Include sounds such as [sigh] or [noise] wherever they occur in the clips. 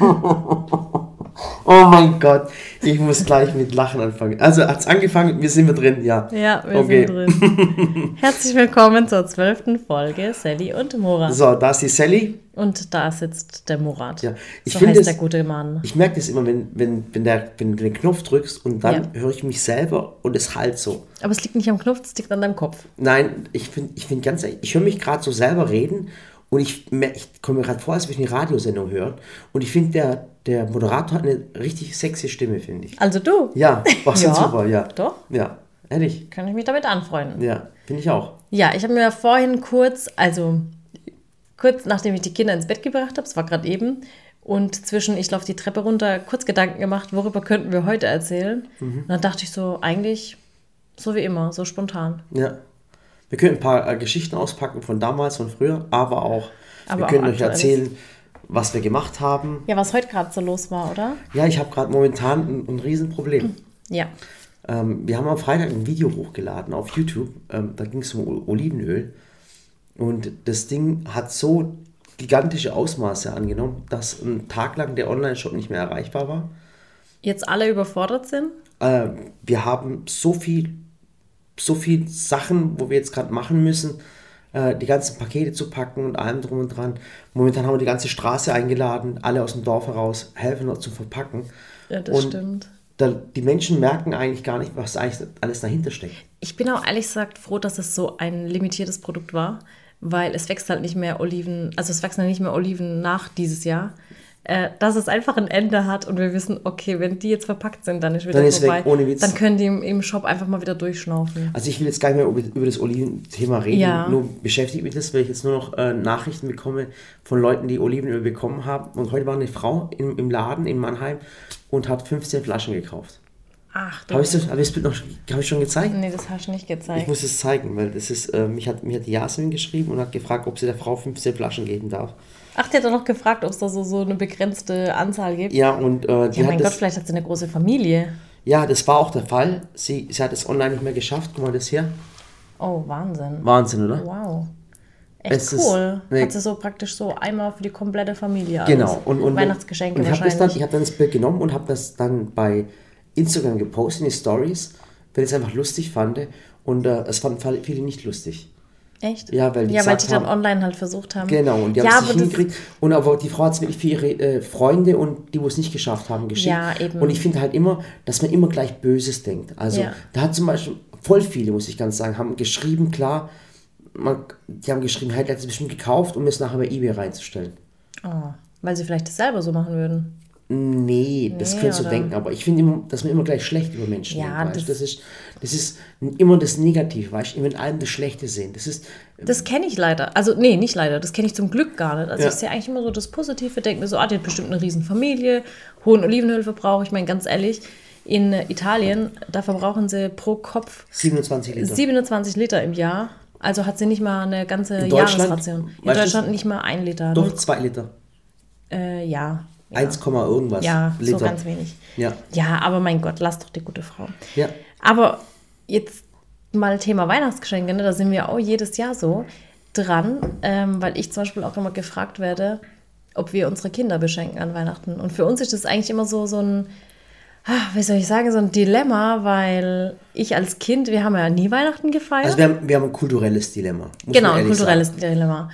[laughs] Oh mein Gott, ich muss gleich mit Lachen anfangen. Also hat es angefangen, wir sind wir drin, ja. Ja, wir Okay. sind drin. [laughs] Herzlich willkommen zur zwölften Folge Sally und Murat. So, da ist die Sally. Und da sitzt der Murat. Ja, ich so finde heißt es- der gute Mann. Ich merke das immer, wenn, wenn, wenn, der, wenn du den Knopf drückst und dann Ja. höre ich mich selber und es halt so. Aber es liegt nicht am Knopf, es liegt an deinem Kopf. Nein, ich finde ich find ganz ehrlich, ich höre mich gerade so selber reden und ich, ich komme mir gerade vor, als würde ich eine Radiosendung hören. Und ich finde, der, der Moderator hat eine richtig sexy Stimme, finde ich. Also du. Ja, war schon Ja, super, ja. doch. Ja, ehrlich. Kann ich mich damit anfreunden. Ja, finde ich auch. Ja, ich habe mir vorhin kurz, also kurz nachdem ich die Kinder ins Bett gebracht habe, es war gerade eben, und zwischen ich laufe die Treppe runter, kurz Gedanken gemacht, worüber könnten wir heute erzählen. Mhm. Und dann dachte ich so, eigentlich so wie immer, so spontan. Ja. Wir können ein paar äh, Geschichten auspacken von damals, von früher, aber auch, Aber wir auch können euch Aktuelles. erzählen, was wir gemacht haben. Ja, was heute gerade so los war, oder? Ja, ich habe gerade momentan ein, ein Riesenproblem. Ja. Ähm, wir haben am Freitag ein Video hochgeladen auf YouTube. Ähm, da ging es um Olivenöl. Und das Ding hat so gigantische Ausmaße angenommen, dass ein Tag lang der Online-Shop nicht mehr erreichbar war. Jetzt alle überfordert sind? Äh, wir haben so viel, so viel Sachen, wo wir jetzt gerade machen müssen, äh, die ganzen Pakete zu packen und allem drum und dran. Momentan haben wir die ganze Straße eingeladen, alle aus dem Dorf heraus helfen uns zu verpacken. Ja, das Und stimmt. Da, die Menschen merken eigentlich gar nicht, was eigentlich alles dahinter steckt. Ich bin auch ehrlich gesagt froh, dass es so ein limitiertes Produkt war, weil es wächst halt nicht mehr Oliven, also es wachsen halt nicht mehr Oliven nach dieses Jahr. Äh, dass es einfach ein Ende hat und wir wissen, okay, wenn die jetzt verpackt sind, dann ist wieder Dann ist vorbei. weg, ohne Witz. Dann können die im, im Shop einfach mal wieder durchschnaufen. Also ich will jetzt gar nicht mehr über, über das Oliventhema reden, Ja. nur beschäftigt mich das, weil ich jetzt nur noch äh, Nachrichten bekomme von Leuten, die Olivenöl bekommen haben. Und heute war eine Frau im, im Laden in Mannheim und hat 15 Flaschen gekauft. Ach. Habe ich, das- hab ich das Bild noch hab ich schon gezeigt? Nee, das hast du nicht Ich gezeigt. muss es zeigen, weil das ist, äh, mich, hat, mich hat die Jasmin geschrieben und hat gefragt, ob sie der Frau 15 Flaschen geben darf. Ach, die hat doch noch gefragt, ob es da so, so eine begrenzte Anzahl gibt. Ja, und äh, die Ja, hat mein Gott, das, vielleicht hat sie eine große Familie. ja, das war auch der Fall. Sie, sie hat es online nicht mehr geschafft. Guck mal das hier. Oh, Wahnsinn. Wahnsinn, oder? Wow. Echt Es ist- cool. nee. Hat sie so praktisch so einmal für die komplette Familie. alles. Genau. Und, und, Weihnachtsgeschenke und ich habe wahrscheinlich. dann- ich hab dann das Bild genommen und habe das dann bei Instagram gepostet in die Stories, weil ich es einfach lustig fand. Und äh, es fanden viele nicht lustig. Echt? Ja, weil die ja, weil die dann haben- online halt versucht haben. Genau, und die haben ja, es nicht hingekriegt. Und aber die Frau hat es wirklich für ihre äh, Freunde und die, wo es nicht geschafft haben, geschickt. Ja, eben. Und ich finde halt immer, dass man immer gleich Böses denkt. Also Ja. da hat zum Beispiel voll viele, muss ich ganz sagen, haben geschrieben, klar, man, die haben geschrieben, der hat es bestimmt gekauft, um es nachher bei Ebay reinzustellen. oh, weil sie vielleicht das selber so machen würden. Nee, das Nee, könntest du denken, aber ich finde dass man immer gleich schlecht über Menschen Ja, denkt. Das- Das, ist, das ist immer das Negative, weißt du, immer in allem das Schlechte sehen. Das ist, Das kenne ich leider. Also, nee, nicht leider. Das kenne ich zum Glück gar nicht. Also, Ja. ich sehe eigentlich immer so das Positive. Denke mir so, ah, die hat bestimmt eine riesen Familie, hohen Olivenölverbrauch. Ich meine, ganz ehrlich, in Italien, da verbrauchen sie pro Kopf 27 Liter. 27 Liter im Jahr. Also hat sie nicht mal eine ganze In? Jahresration. In du- Deutschland nicht mal ein Liter. Doch, 2 Liter. Äh, ja. 1, irgendwas Ja, Liter. so ganz wenig. Ja. Ja, aber mein Gott, lass doch die gute Frau. Ja. Aber jetzt mal Thema Weihnachtsgeschenke, ne? da sind wir auch jedes Jahr so dran, ähm, weil ich zum Beispiel auch immer gefragt werde, ob wir unsere Kinder beschenken an Weihnachten. Und für uns ist das eigentlich immer so, so ein, ah, wie soll ich sagen, so ein Dilemma, weil ich als Kind, wir haben ja nie Weihnachten gefeiert. Also wir haben, wir haben ein kulturelles Dilemma. Genau, ein kulturelles Dilemma.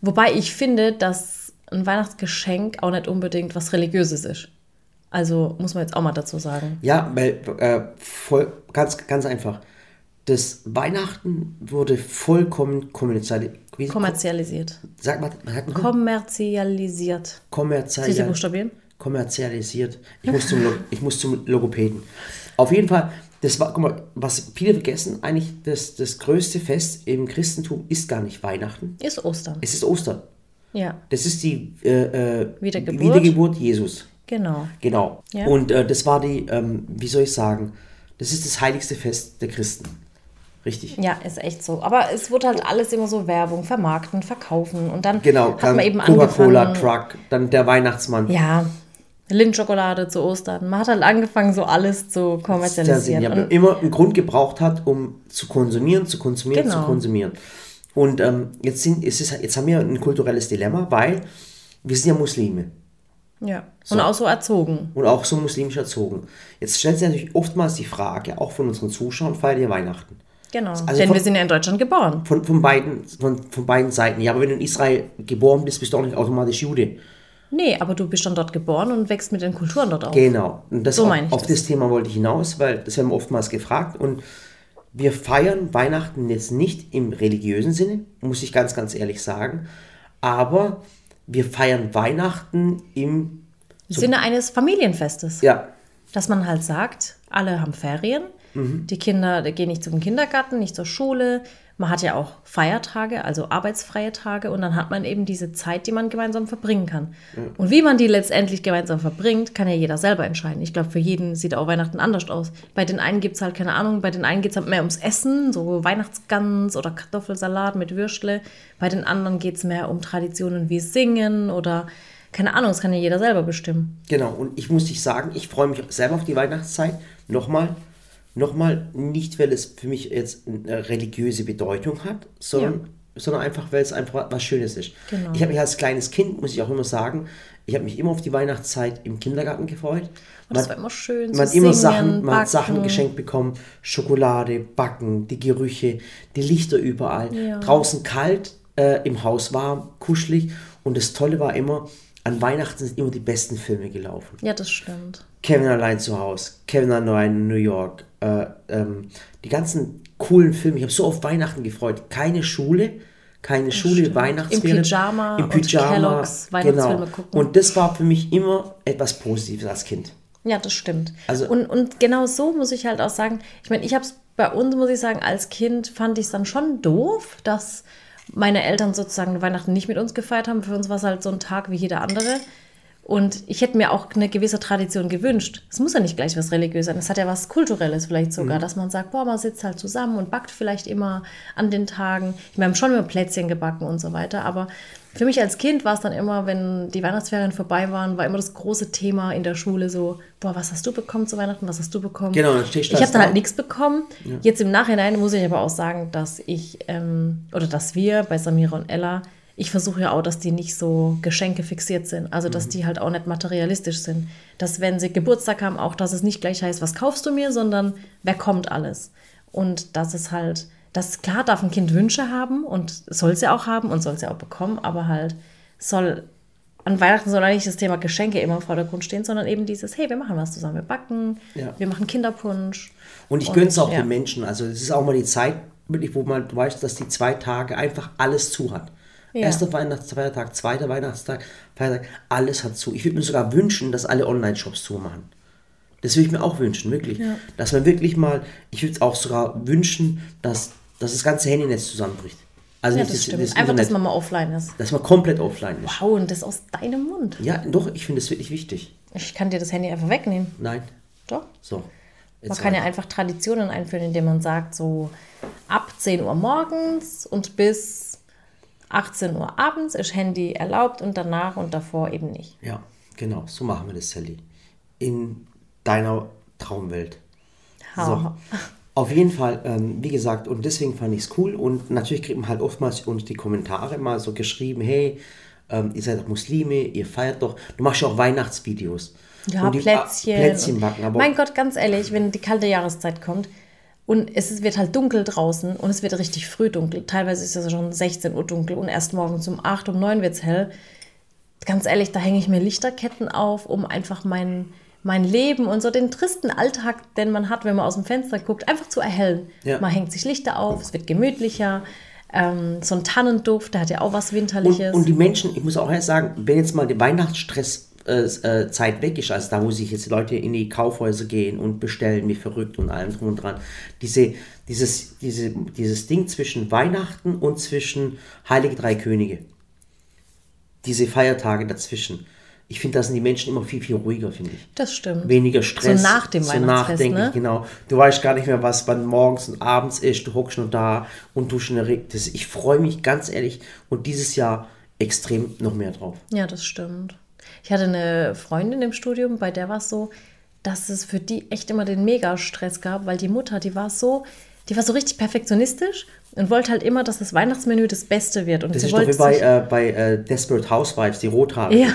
Wobei ich finde, dass ein Weihnachtsgeschenk auch nicht unbedingt was Religiöses ist. Also muss man jetzt auch mal dazu sagen. Ja, weil äh, voll, ganz, ganz einfach. Das Weihnachten wurde vollkommen kommerzialisiert. Kommerzialisiert. Sag mal, man? Kommerzialisiert. Sie Kommerzialisiert. buchstabieren? kommerzialisiert. Ich muss, zum, ich muss zum Logopäden. Auf jeden Fall, das war, guck mal, was viele vergessen, eigentlich das, das größte Fest im Christentum ist gar nicht Weihnachten, Ist Ostern. es ist Ostern. Ja, Das ist die äh, äh, Wiedergeburt. Wiedergeburt Jesus. Genau. Genau. Ja. Und äh, das war die, ähm, wie soll ich sagen, das ist das heiligste Fest der Christen. Richtig. Ja, ist echt so. Aber es wurde halt alles immer so Werbung, vermarkten, verkaufen. Und dann Genau, hat dann man eben Coca-Cola. Truck, dann der Weihnachtsmann. Ja, Lindschokolade zu Ostern. Man hat halt angefangen, so alles zu kommerzialisieren. ja, man immer einen Grund gebraucht hat, um zu konsumieren, zu konsumieren, Genau. zu konsumieren. Und ähm, jetzt, sind, es ist, jetzt haben wir ein kulturelles Dilemma, weil wir sind ja Muslime. Ja. Und auch so erzogen. Und auch so muslimisch erzogen. Jetzt stellt sich natürlich oftmals die Frage, auch von unseren Zuschauern, feiert ihr Weihnachten? Genau. Also Denn von- wir sind ja in Deutschland geboren. Von, von, beiden, von, von beiden Seiten. Ja, aber wenn du in Israel geboren bist, bist du auch nicht automatisch Jude. Nee, aber du bist dann dort geboren und wächst mit den Kulturen dort auf. Genau. Und das So auf, meine ich auf das. das Thema wollte ich hinaus, weil das werden wir oftmals gefragt. Und wir feiern Weihnachten jetzt nicht im religiösen Sinne, muss ich ganz, ganz ehrlich sagen. Aber wir feiern Weihnachten im, Sinne eines Familienfestes. ja, Dass man halt sagt, alle haben Ferien, Mhm. die Kinder gehen nicht zum Kindergarten, nicht zur Schule. Man hat ja auch Feiertage, also arbeitsfreie Tage und dann hat man eben diese Zeit, die man gemeinsam verbringen kann. Und wie man die letztendlich gemeinsam verbringt, kann ja jeder selber entscheiden. Ich glaube, für jeden sieht auch Weihnachten anders aus. Bei den einen gibt es halt, keine Ahnung, bei den einen geht es halt mehr ums Essen, so Weihnachtsgans oder Kartoffelsalat mit Würstle. Bei den anderen geht es mehr um Traditionen wie Singen oder keine Ahnung, das kann ja jeder selber bestimmen. Genau, und ich muss dich sagen, ich freue mich selber auf die Weihnachtszeit. Nochmal, nochmal, nicht weil es für mich jetzt eine religiöse Bedeutung hat, sondern, sondern einfach, weil es einfach was Schönes ist. Genau. Ich habe mich als kleines Kind, muss ich auch immer sagen, ich habe mich immer auf die Weihnachtszeit im Kindergarten gefreut. Und das war immer schön. Man so hat immer singen, Sachen, man hat Sachen geschenkt bekommen, Schokolade, Backen, die Gerüche, die Lichter überall. Ja. Draußen kalt, äh, im Haus warm, kuschelig. Und das Tolle war immer, an Weihnachten sind immer die besten Filme gelaufen. Ja, das stimmt. Kevin allein zu Hause, Kevin allein in New York, äh, ähm, die ganzen coolen Filme. Ich habe so auf Weihnachten gefreut. Keine Schule, keine Schule, Weihnachtsferien. Im Pyjama Im und Pyjama, Kellogg's Weihnachtsfilme genau. gucken. Und das war für mich immer etwas Positives als Kind. Ja, das stimmt. Also- und, und genau so muss ich halt auch sagen, ich meine, ich habe es bei uns, muss ich sagen, als Kind fand ich es dann schon doof, dass meine Eltern sozusagen Weihnachten nicht mit uns gefeiert haben. Für uns war es halt so ein Tag wie jeder andere. Und ich hätte mir auch eine gewisse Tradition gewünscht. Es muss ja nicht gleich was religiös sein. Es hat ja was Kulturelles vielleicht sogar, dass man sagt, boah, man sitzt halt zusammen und backt vielleicht immer an den Tagen. Wir haben schon immer Plätzchen gebacken und so weiter. Aber für mich als Kind war es dann immer, wenn die Weihnachtsferien vorbei waren, war immer das große Thema in der Schule so, boah, was hast du bekommen zu Weihnachten? Was hast du bekommen? Genau, dann stehst du Ich habe dann da. halt nichts bekommen. Jetzt im Nachhinein muss ich aber auch sagen, dass ich ähm, oder dass wir bei Samira und Ella, ich versuche ja auch, dass die nicht so Geschenke fixiert sind. Also, Mhm. dass die halt auch nicht materialistisch sind. Dass, wenn sie Geburtstag haben, auch, dass es nicht gleich heißt, was kaufst du mir, sondern wer kommt alles. Und dass es halt, dass klar darf ein Kind Wünsche haben und soll sie auch haben und soll sie auch bekommen, aber halt soll an Weihnachten soll eigentlich das Thema Geschenke immer im Vordergrund stehen, sondern eben dieses, hey, wir machen was zusammen, wir backen, Ja. wir machen Kinderpunsch. Und ich gönne es auch ja. den Menschen. Also es ist auch mal die Zeit, wirklich, wo man du weißt, dass die zwei Tage einfach alles zu hat. Ja. Erster Weihnachtsfeiertag, zweiter Weihnachtstag, Feiertag, alles hat zu. Ich würde mir sogar wünschen, dass alle Online-Shops zumachen. Das würde ich mir auch wünschen, wirklich. Ja. Dass man wirklich mal, ich würde es auch sogar wünschen, dass, dass das ganze Handynetz zusammenbricht. Also Ja, nicht das stimmt. das Einfach, dass man mal offline ist. dass man komplett offline ist. Wow, und das aus deinem Mund. Ja, doch, ich finde das wirklich wichtig. Ich kann dir das Handy einfach wegnehmen. Nein, Doch. so. Man kann ja einfach Traditionen einführen, indem man sagt, so ab 10 Uhr morgens und bis 18 Uhr abends ist Handy erlaubt und danach und davor eben nicht. Ja, genau, so machen wir das, Sally. In deiner Traumwelt. So. [laughs] Auf jeden Fall, ähm, wie gesagt, und deswegen fand ich es cool. Und natürlich kriegt man halt oftmals unter die Kommentare mal so geschrieben, hey, ähm, ihr seid doch Muslime, ihr feiert doch, du machst ja auch Weihnachtsvideos. Ja, Und die- Plätzchen. ah, Plätzchen und- backen, aber mein Gott, ganz ehrlich, wenn die kalte Jahreszeit kommt und es wird halt dunkel draußen und es wird richtig früh dunkel. Teilweise ist es ja schon 16 Uhr dunkel und erst morgens um 8, um 9 wird es hell. Ganz ehrlich, da hänge ich mir Lichterketten auf, um einfach mein, mein Leben und so den tristen Alltag, den man hat, wenn man aus dem Fenster guckt, einfach zu erhellen. Ja. Man hängt sich Lichter auf, es wird gemütlicher. Ähm, so ein Tannenduft, der hat ja auch was und, Winterliches. und die Menschen, ich muss auch ehrlich sagen, wenn jetzt mal die Weihnachtsstress äh, äh, Zeit weg ist, also da, wo sich jetzt Leute in die Kaufhäuser gehen und bestellen wie verrückt und allem drum und dran, diese, dieses, diese, dieses Ding zwischen Weihnachten und zwischen Heilige Drei Könige, diese Feiertage dazwischen, ich finde, da sind die Menschen immer viel, viel ruhiger, finde ich. das stimmt. Weniger Stress. So nach dem Weihnachtsfest, nachdenklich, ne? genau. Du weißt gar nicht mehr, was wann morgens und abends ist. Du hockst nur da und du schon erregt. Ich freue mich ganz ehrlich und dieses Jahr extrem noch mehr drauf. Ja, das stimmt. Ich hatte eine Freundin im Studium, bei der war es so, dass es für die echt immer den Mega-Stress gab, weil die Mutter, die war so, die war so richtig perfektionistisch Und wollte halt immer, dass das Weihnachtsmenü das Beste wird. Und Das sie ist doch wie bei, äh, bei äh, Desperate Housewives, die Rothaare. Ja,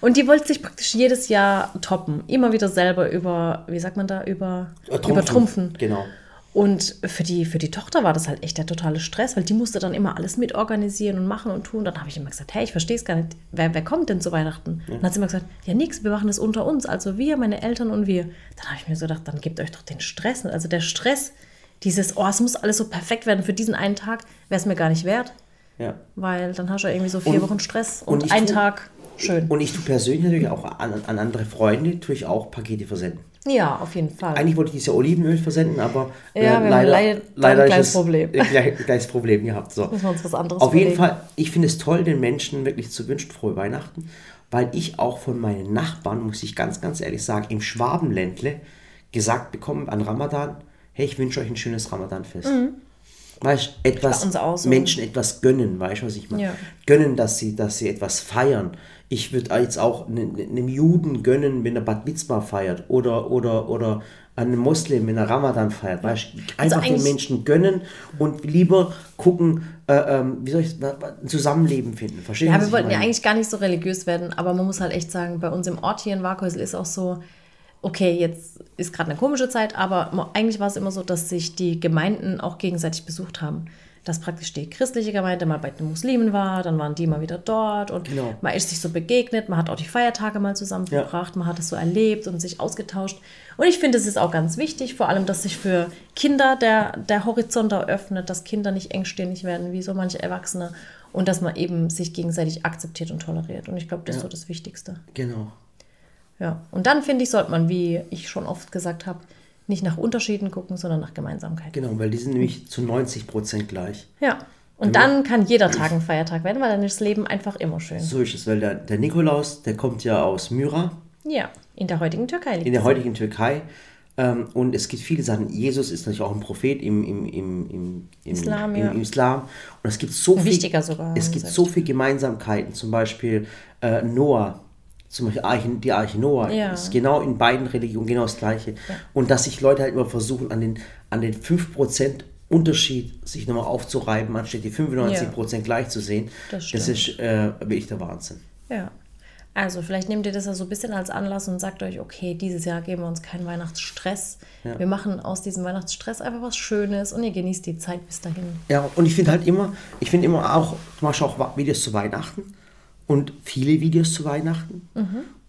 und die wollte sich praktisch jedes Jahr toppen. Immer wieder selber über, wie sagt man da, über, Trumpfen. übertrumpfen. Genau. Und für die, für die Tochter war das halt echt der totale Stress, weil die musste dann immer alles mitorganisieren und machen und tun. Dann habe ich immer gesagt, hey, ich verstehe es gar nicht. Wer, wer kommt denn zu Weihnachten? Dann hat sie immer gesagt, ja nix, wir machen das unter uns. Also wir, meine Eltern und wir. Dann habe ich mir so gedacht, dann gebt euch doch den Stress. Also der Stress, dieses, oh, es muss alles so perfekt werden für diesen einen Tag, wäre es mir gar nicht wert. Ja. Weil dann hast du irgendwie so vier Und- Wochen Stress und und, einen tu- Tag schön. Und ich tue persönlich natürlich auch an, an andere Freunde, tue ich auch Pakete versenden. ja, auf jeden Fall. Eigentlich wollte ich dieses Jahr Olivenöl versenden, aber äh, Ja, wir haben leider, leider- leider ein kleines es- Problem. äh, gleich- Kleines Problem gehabt. So. [laughs] Müssen wir uns was anderes Auf jeden überlegen. Fall, ich finde es toll, den Menschen wirklich zu wünschen, frohe Weihnachten, weil ich auch von meinen Nachbarn, muss ich ganz, ganz ehrlich sagen, im Schwabenländle gesagt bekomme an Ramadan, hey, ich wünsche euch ein schönes Ramadanfest. Weißt du, etwas. Menschen etwas gönnen, weißt du, was ich meine? Ja. Gönnen, dass sie, dass sie etwas feiern. Ich würde jetzt auch ne- ne- einem Juden gönnen, wenn er Bat Mitzvah feiert oder, oder, oder einem Muslim, wenn er Ramadan feiert. Weißt du, einfach den eigentlich- Menschen gönnen und lieber gucken, äh, ähm, wie soll ich ein Zusammenleben finden. Verstehen Ja, wir wollten ja eigentlich gar nicht so religiös werden, aber man muss halt echt sagen, bei uns im Ort hier in Warkhäusl ist auch so, okay, jetzt ist gerade eine komische Zeit, aber eigentlich war es immer so, dass sich die Gemeinden auch gegenseitig besucht haben. Dass praktisch die christliche Gemeinde mal bei den Muslimen war, dann waren die mal wieder dort und Genau. man ist sich so begegnet, man hat auch die Feiertage mal zusammen Ja. man hat es so erlebt und sich ausgetauscht. Und ich finde, es ist auch ganz wichtig, vor allem, dass sich für Kinder der, der Horizont eröffnet, dass Kinder nicht engstirnig werden wie so manche Erwachsene und dass man eben sich gegenseitig akzeptiert und toleriert. Und ich glaube, das ist so das Wichtigste. Genau. Ja. Und dann finde ich, sollte man, wie ich schon oft gesagt habe, nicht nach Unterschieden gucken, sondern nach Gemeinsamkeit. Genau, weil die sind nämlich zu 90 Prozent gleich. Ja. Und dann kann jeder Tag ein Feiertag werden, weil dann ist das Leben einfach immer schön. So ist es, weil der, der Nikolaus, der kommt ja aus Myra, Ja, in der heutigen Türkei in der heutigen Türkei. Ähm, und es gibt viele Sachen. Jesus ist natürlich auch ein Prophet im, im, im, im, im Islam, im, ja. im Islam. Und es gibt so viel, sogar, Es gibt so viele Gemeinsamkeiten. Zum Beispiel äh, Noah, zum Beispiel Arche, die Arche Noah Ja. ist genau in beiden Religionen genau das Gleiche. Und dass sich Leute halt immer versuchen, an den, an den 5% Unterschied sich nochmal aufzureiben, anstatt die 95% gleich zu sehen. Das das ist äh, wirklich der Wahnsinn. Ja. Also, vielleicht nehmt ihr das ja so ein bisschen als Anlass und sagt euch, okay, dieses Jahr geben wir uns keinen Weihnachtsstress. Wir machen aus diesem Weihnachtsstress einfach was Schönes und ihr genießt die Zeit bis dahin. Ja, und ich finde halt immer, ich finde immer auch, du machst auch Videos zu Weihnachten und viele Videos zu Weihnachten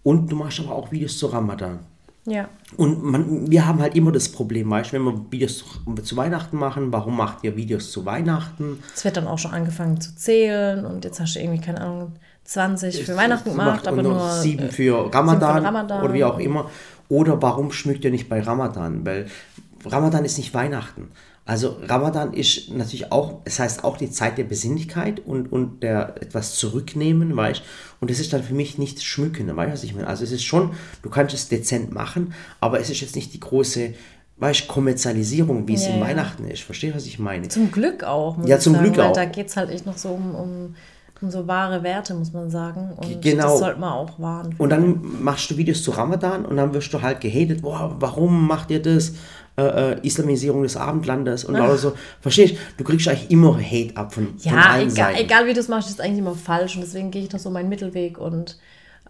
und du machst aber auch Videos zu Ramadan. Ja. Und man, wir haben halt immer das Problem, weißt du, wenn wir Videos zu, zu Weihnachten machen, warum macht ihr Videos zu Weihnachten? Es wird dann auch schon angefangen zu zählen und jetzt hast du irgendwie, keine Ahnung, 20 für Weihnachten gemacht, Macht aber nur. sieben äh, für Ramadan, Ramadan. oder wie auch immer. Oder warum schmückt ihr nicht bei Ramadan? Weil Ramadan ist nicht Weihnachten. Also Ramadan ist natürlich auch, es heißt auch die Zeit der Besinnlichkeit und, und der etwas zurücknehmen, weißt Und das ist dann für mich nicht schmücken, weißt du, was ich meine? Also es ist schon, du kannst es dezent machen, aber es ist jetzt nicht die große, weißt Kommerzialisierung, wie es Ja, in ja. Weihnachten ist. Verstehst du, was ich meine? Zum Glück auch, muss Ja, ich zum sagen, Glück weil auch. da geht es halt echt noch so um, um, um so wahre Werte, muss man sagen. Und Genau. das sollte man auch wahren. Und dann machst du Videos zu Ramadan und dann wirst du halt gehatet, boah, warum macht ihr das? Äh, äh, Islamisierung des Abendlandes und lauter so. Verstehst du? Du kriegst eigentlich immer Hate ab von, von Ja, allen egal, Seiten. egal wie du es machst, ist eigentlich immer falsch und deswegen gehe ich noch so meinen Mittelweg und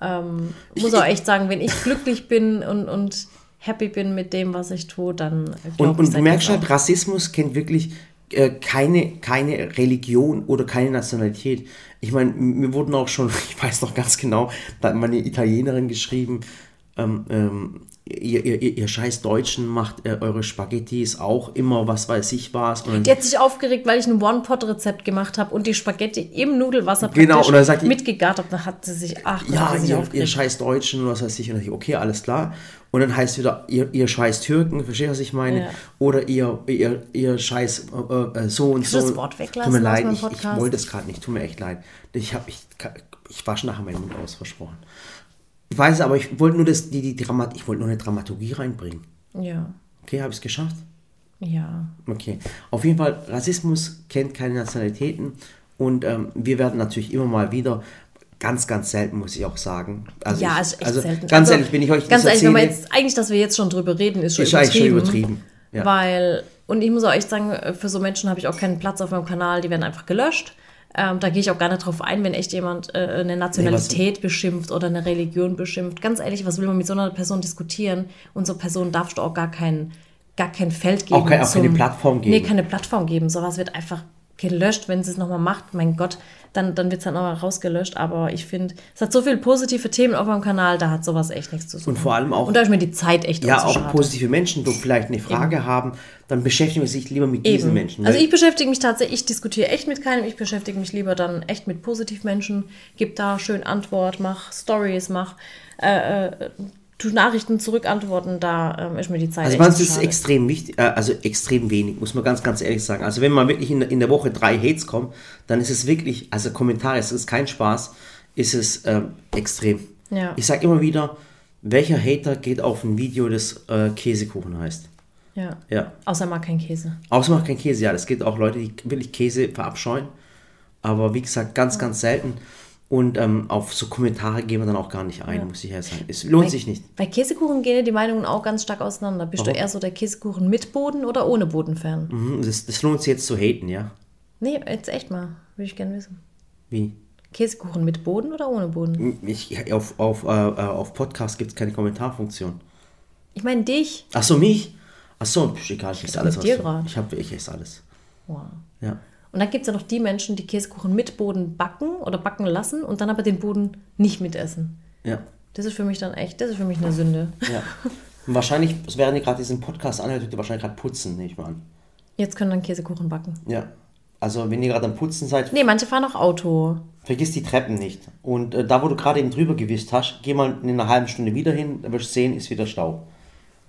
ähm, muss auch [laughs] echt sagen, wenn ich glücklich bin und, und happy bin mit dem, was ich tue, dann Und, und du merkst halt, Rassismus kennt wirklich äh, keine, keine Religion oder keine Nationalität. Ich meine, mir wurden auch schon, [laughs] ich weiß noch ganz genau, da hat meine Italienerin geschrieben, ähm, ähm, ihr, ihr, ihr, scheiß Deutschen macht äh, eure Spaghettis auch immer, was weiß ich was. Und dann- Die hat sich aufgeregt, weil ich ein One-Pot-Rezept gemacht habe und die Spaghetti im Nudelwasser Genau, und dann sagt mitgegart habe. Da hat sie sich, ach, ja, sich ihr, ihr scheiß Deutschen was weiß ich. Und dann ich, okay, alles klar. Und dann heißt wieder, ihr, ihr scheiß Türken, verstehst du, was ich meine? Ja. Oder ihr, ihr, ihr scheiß äh, äh, so und Kannst so. du das Wort weglassen Tut mir leid, ich, ich wollte es gerade nicht, tut mir echt leid. Ich, hab, ich, ich wasche nachher meinen Mund aus, versprochen. Ich weiß aber, ich wollte nur das, die, die Dramat, ich wollte nur eine Dramaturgie reinbringen. Ja, Okay, habe ich es geschafft? ja. Okay. Auf jeden Fall, Rassismus kennt keine Nationalitäten und ähm, wir werden natürlich immer mal wieder, ganz, ganz selten, muss ich auch sagen. Also ja, ich, ist echt also selten. Ganz Also, ehrlich, wenn ich euch Ganz ehrlich, wenn man erzähle, jetzt, eigentlich, dass wir jetzt schon drüber reden, ist schon ist eigentlich übertrieben. schon übertrieben. Ja. Weil Und ich muss auch echt sagen, für so Menschen habe ich auch keinen Platz auf meinem Kanal, die werden einfach gelöscht. Ähm, da gehe ich auch gar nicht drauf ein, wenn echt jemand äh, eine Nationalität nee, beschimpft oder eine Religion beschimpft. Ganz ehrlich, was will man mit so einer Person diskutieren? Und so Person darfst du auch gar kein, gar kein Feld geben. Auch, kein, auch keine Plattform geben. Nee, keine Plattform geben. Sowas wird einfach gelöscht, wenn sie es nochmal macht. Mein Gott, dann, dann wird es halt nochmal rausgelöscht. Aber ich finde, es hat so viele positive Themen auf meinem Kanal, da hat sowas echt nichts zu tun. Und vor allem auch. Und da ist mir die Zeit echt Ja, auch schade. positive Menschen, die vielleicht eine Frage Eben. haben, dann beschäftigen wir sich lieber mit Eben. diesen Menschen. Also ich beschäftige mich tatsächlich, ich diskutiere echt mit keinem, ich beschäftige mich lieber dann echt mit Positivmenschen, gib da schön Antwort, mach Stories, mach. Äh, äh Nachrichten zurückantworten, da ähm, ist mir die Zeit. Also man ist extrem wichtig, äh, also extrem wenig, muss man ganz, ganz ehrlich sagen. Also wenn man wirklich in, in der Woche drei Hates kommt, dann ist es wirklich, also Kommentare, es ist kein Spaß, ist es ähm, extrem. Ja. Ich sage immer wieder, welcher Hater geht auf ein Video, das äh, Käsekuchen heißt? Ja. ja. Außer mag kein Käse. Außer mag kein Käse, ja. Es gibt auch Leute, die wirklich Käse verabscheuen. Aber wie gesagt, ganz, ganz selten. Und ähm, auf so Kommentare gehen wir dann auch gar nicht ein, ja. muss ich ehrlich sagen. Es lohnt bei, sich nicht. Bei Käsekuchen gehen die Meinungen auch ganz stark auseinander. Bist Warum? du eher so der Käsekuchen mit Boden oder ohne Boden-Fan? Mhm, das, das lohnt sich jetzt zu haten, ja? Nee, jetzt echt mal. Würde ich gerne wissen. Wie? Käsekuchen mit Boden oder ohne Boden? Ich, auf, auf, äh, äh auf Podcast gibt es keine Kommentarfunktion. Ich meine dich. Ach so, mich? Ach so, egal, ich esse alles. Was dir ich, hab, ich esse alles. Wow. Ja. Und dann gibt es ja noch die Menschen, die Käsekuchen mit Boden backen oder backen lassen und dann aber den Boden nicht mitessen. Ja. Das ist für mich dann echt, das ist für mich eine Sünde. Ja. Und wahrscheinlich, während ihr gerade diesen Podcast anhört, dürft ihr wahrscheinlich gerade putzen, nehme ich mal an. Jetzt können dann Käsekuchen backen. Ja. Also wenn ihr gerade am Putzen seid. Nee, manche fahren auch Auto. Vergiss die Treppen nicht. Und äh, da, wo du gerade eben drüber gewischt hast, geh mal in einer halben Stunde wieder hin, da wirst du sehen, ist wieder Stau.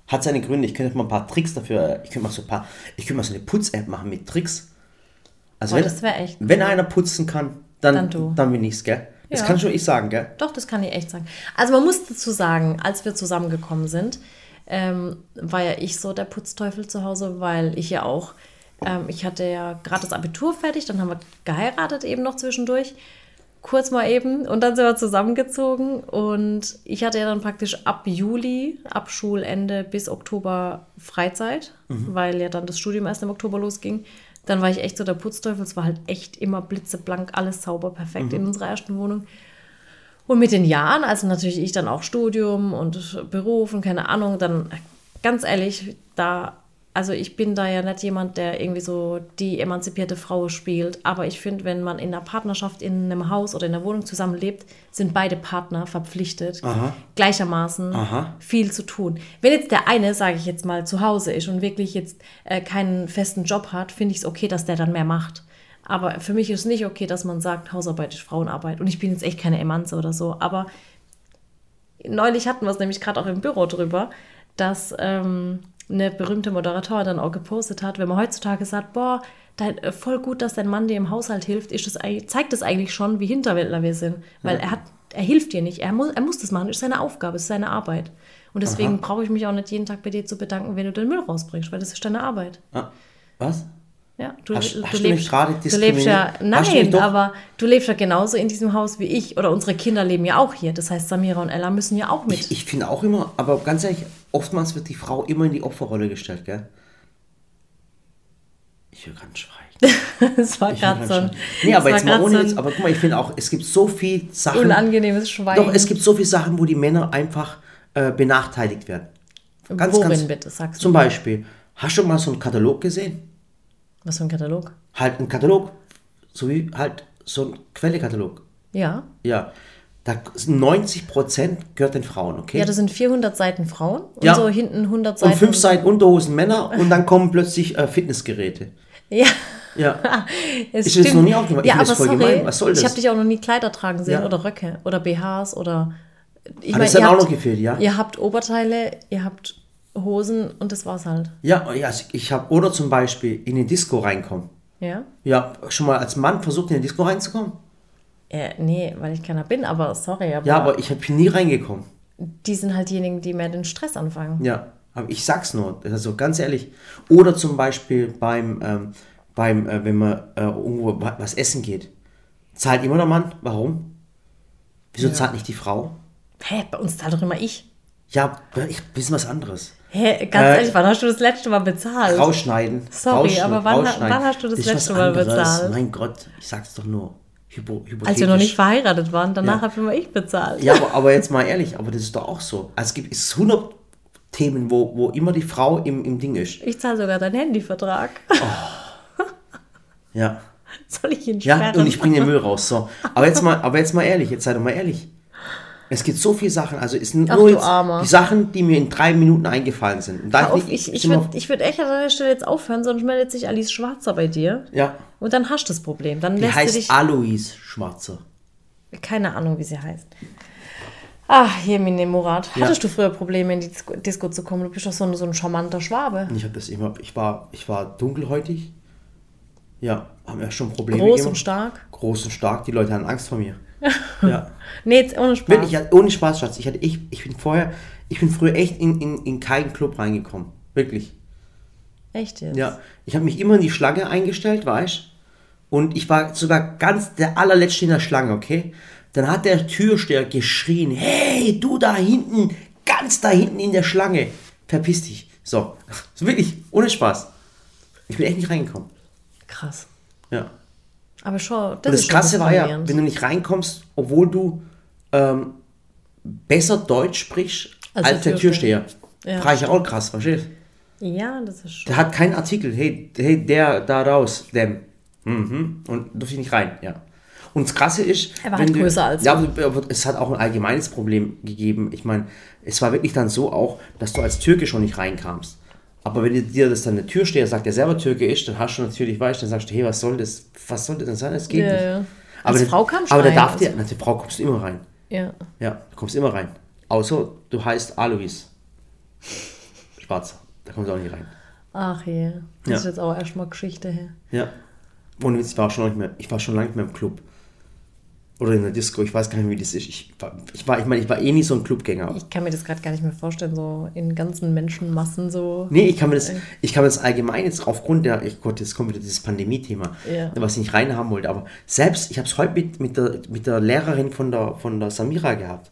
Hat seine Gründe. Ich könnte mal ein paar Tricks dafür, ich könnte mal so ein paar, ich könnte mal so eine Putz-App machen mit Tricks. Also Boah, wenn, das echt. Wenn einer putzen kann, dann, dann, du. dann bin ich's, gell? Das ja. kann schon ich sagen, gell? Doch, das kann ich echt sagen. Also man muss dazu sagen, als wir zusammengekommen sind, ähm, war ja ich so der Putzteufel zu Hause, weil ich ja auch, ähm, ich hatte ja gerade das Abitur fertig, dann haben wir geheiratet eben noch zwischendurch kurz mal eben und dann sind wir zusammengezogen und ich hatte ja dann praktisch ab Juli, ab Schulende bis Oktober Freizeit, mhm. weil ja dann das Studium erst im Oktober losging. Dann war ich echt so der Putzteufel. Es war halt echt immer blitzeblank, alles sauber, perfekt mhm. in unserer ersten Wohnung. Und mit den Jahren, also natürlich ich dann auch Studium und Beruf und keine Ahnung, dann ganz ehrlich, da also ich bin da ja nicht jemand, der irgendwie so die emanzipierte Frau spielt, aber ich finde, wenn man in einer Partnerschaft in einem Haus oder in einer Wohnung zusammenlebt, sind beide Partner verpflichtet, Aha. gleichermaßen Aha. viel zu tun. Wenn jetzt der eine, sage ich jetzt mal, zu Hause ist und wirklich jetzt äh, keinen festen Job hat, finde ich es okay, dass der dann mehr macht. Aber für mich ist es nicht okay, dass man sagt, Hausarbeit ist Frauenarbeit. Und ich bin jetzt echt keine Emanze oder so. Aber neulich hatten wir es nämlich gerade auch im Büro drüber, dass ähm, eine berühmte Moderatorin dann auch gepostet hat, wenn man heutzutage sagt, boah, dein, äh, voll gut, dass dein Mann dir im Haushalt hilft, ist das, zeigt das eigentlich schon, wie Hinterwäldler wir sind. Weil ja. er hat, er hilft dir nicht. Er muss, er muss das machen, das ist seine Aufgabe, es ist seine Arbeit. Und deswegen brauche ich mich auch nicht jeden Tag bei dir zu bedanken, wenn du den Müll rausbringst, weil das ist deine Arbeit. Ah, was? Ja, du, hast, du, hast du lebst, du lebst ja, nein, aber du lebst ja genauso in diesem Haus wie ich oder unsere Kinder leben ja auch hier. Das heißt, Samira und Ella müssen ja auch mit. Ich, ich finde auch immer, aber ganz ehrlich, oftmals wird die Frau immer in die Opferrolle gestellt, gell? Ich will gerade schweigen. [laughs] das war gerade so ein. Nee, aber jetzt mal ohne jetzt, aber guck mal, ich finde auch, es gibt so viel Sachen. Unangenehmes Schweigen. Doch, es gibt so viele Sachen, wo die Männer einfach äh, benachteiligt werden. Ganz, Worin ganz, bitte, sagst du? Zum Beispiel, hast du mal so einen Katalog gesehen? Was für ein Katalog? Halt ein Katalog, so wie halt so ein Quellekatalog. Ja. Ja. Da 90 Prozent gehört den Frauen, okay? Ja, das sind 400 Seiten Frauen und ja. so hinten 100 Seiten. Und 5 Seiten Unterhosen Männer und dann kommen plötzlich äh, Fitnessgeräte. Ja. Ja. [laughs] es ist stimmt. das noch nie aufgemacht? Ja, aber sorry, gemein. Was soll das? Ich habe dich auch noch nie Kleider tragen sehen ja. oder Röcke oder BHs oder. Ich meine, ihr, habt, gefehlt, ja? ihr habt Oberteile, ihr habt Hosen und das war's halt. Ja, ja ich habe, oder zum Beispiel in eine Disco reinkommen. Ja? Ja, schon mal als Mann versucht, in eine Disco reinzukommen? Äh, nee, weil ich keiner bin, aber sorry. Aber ja, aber ich habe hier nie reingekommen. Die sind halt diejenigen, die mehr den Stress anfangen. Ja, aber ich sag's nur, also ganz ehrlich. Oder zum Beispiel beim, ähm, beim äh, wenn man äh, irgendwo was essen geht. Zahlt immer der Mann. Warum? Wieso ja. zahlt nicht die Frau? Hä, bei uns zahlt doch immer ich. Ja, ich wissen was anderes. Hä, ganz Äh, ehrlich, wann hast du das letzte Mal bezahlt? Rausschneiden. Sorry, rausschneiden, aber wann- rausschneiden. wann hast du das ist letzte Mal bezahlt? Mein Gott, ich sag's doch nur. Hypo, hypothetisch. Als wir noch nicht verheiratet waren, danach Ja. habe immer ich bezahlt. Ja, aber, aber jetzt mal ehrlich, aber das ist doch auch so. Also es gibt es 100 Themen, wo, wo immer die Frau im, im Ding ist. Ich zahle sogar deinen Handyvertrag. Ja. [laughs] Soll ich ihn Ja, sperren? und ich bringe den Müll raus. So. Aber jetzt mal, aber jetzt mal ehrlich, jetzt sei doch mal ehrlich. Es gibt so viele Sachen, also es sind Ach, nur jetzt die Sachen, die mir in drei Minuten eingefallen sind. Und da auf, ich, ich wir- würde würd echt an deiner Stelle jetzt aufhören, sonst meldet sich Alice Schwarzer bei dir. ja, Und dann hast du das Problem. Dann die lässt du heißt dich. Alois Schwarzer. Keine Ahnung, wie sie heißt. Ach, hier, Mine Murat. Ja. Hattest du früher Probleme, in die Disco, Disco zu kommen? Du bist doch so ein, so ein charmanter Schwabe. Ich habe das immer, ich war, ich war dunkelhäutig. Ja, haben ja schon Probleme Groß gegeben. und stark. Groß und stark, die Leute hatten Angst vor mir. [laughs] ja. Nee, jetzt ohne Spaß. Ja, ohne Spaß, Schatz. Ich, hatte, ich, ich bin vorher, ich bin früher echt in, in, in keinen Club reingekommen. Wirklich. Echt jetzt? Ja. Ich habe mich immer in die Schlange eingestellt, weißt Und ich war sogar ganz der allerletzte in der Schlange, okay? Dann hat der Türsteher geschrien, hey, du da hinten, ganz da hinten in der Schlange, verpiss dich. So, [laughs] wirklich, ohne Spaß. Ich bin echt nicht reingekommen. Krass. Ja. Aber schon, das, Und das Krasse war ja, wenn du nicht reinkommst, obwohl du ähm, besser Deutsch sprichst Als als, der Türsteher. Ja, Frage ich auch krass, verstehst du? Ja, das ist schon. Der hat keinen Artikel, hey, hey, der da raus, dem. Mhm. Und durfte ich nicht rein, ja. Und das Krasse ist, Er war halt du, größer als ja, aber es hat auch ein allgemeines Problem gegeben. Ich meine, es war wirklich dann so auch, dass du als Türke schon nicht reinkamst. Aber wenn dir das dann der Türsteher sagt, der selber Türke ist, dann hast du natürlich, weißt, dann sagst du, hey, was soll das, was soll das denn sein? Das geht Ja, nicht. ja. Aber Als der- Frau kamst du Aber da darf also- na, die Frau kommst du immer rein. Ja. Ja, du kommst immer rein. Außer du heißt Alois. Schwarzer. Da kommst du auch nicht rein. Ach je. Das Ja. ist jetzt auch erstmal Geschichte her. Ja. Und ich war schon nicht mehr, ich war schon lange nicht mehr im Club. Oder in der Disco, ich weiß gar nicht, wie das ist. Ich war, ich war, ich meine, ich war eh nie so ein Clubgänger. Ich kann mir das gerade gar nicht mehr vorstellen, so in ganzen Menschenmassen so. Nee, ich kann mir das, ich kann mir das allgemein jetzt aufgrund der, ich Gott, jetzt kommt wieder dieses Pandemie-Thema, Ja. was ich nicht reinhaben wollte, aber selbst, ich habe es heute mit, mit, der, mit der Lehrerin von der, von der Samira gehabt.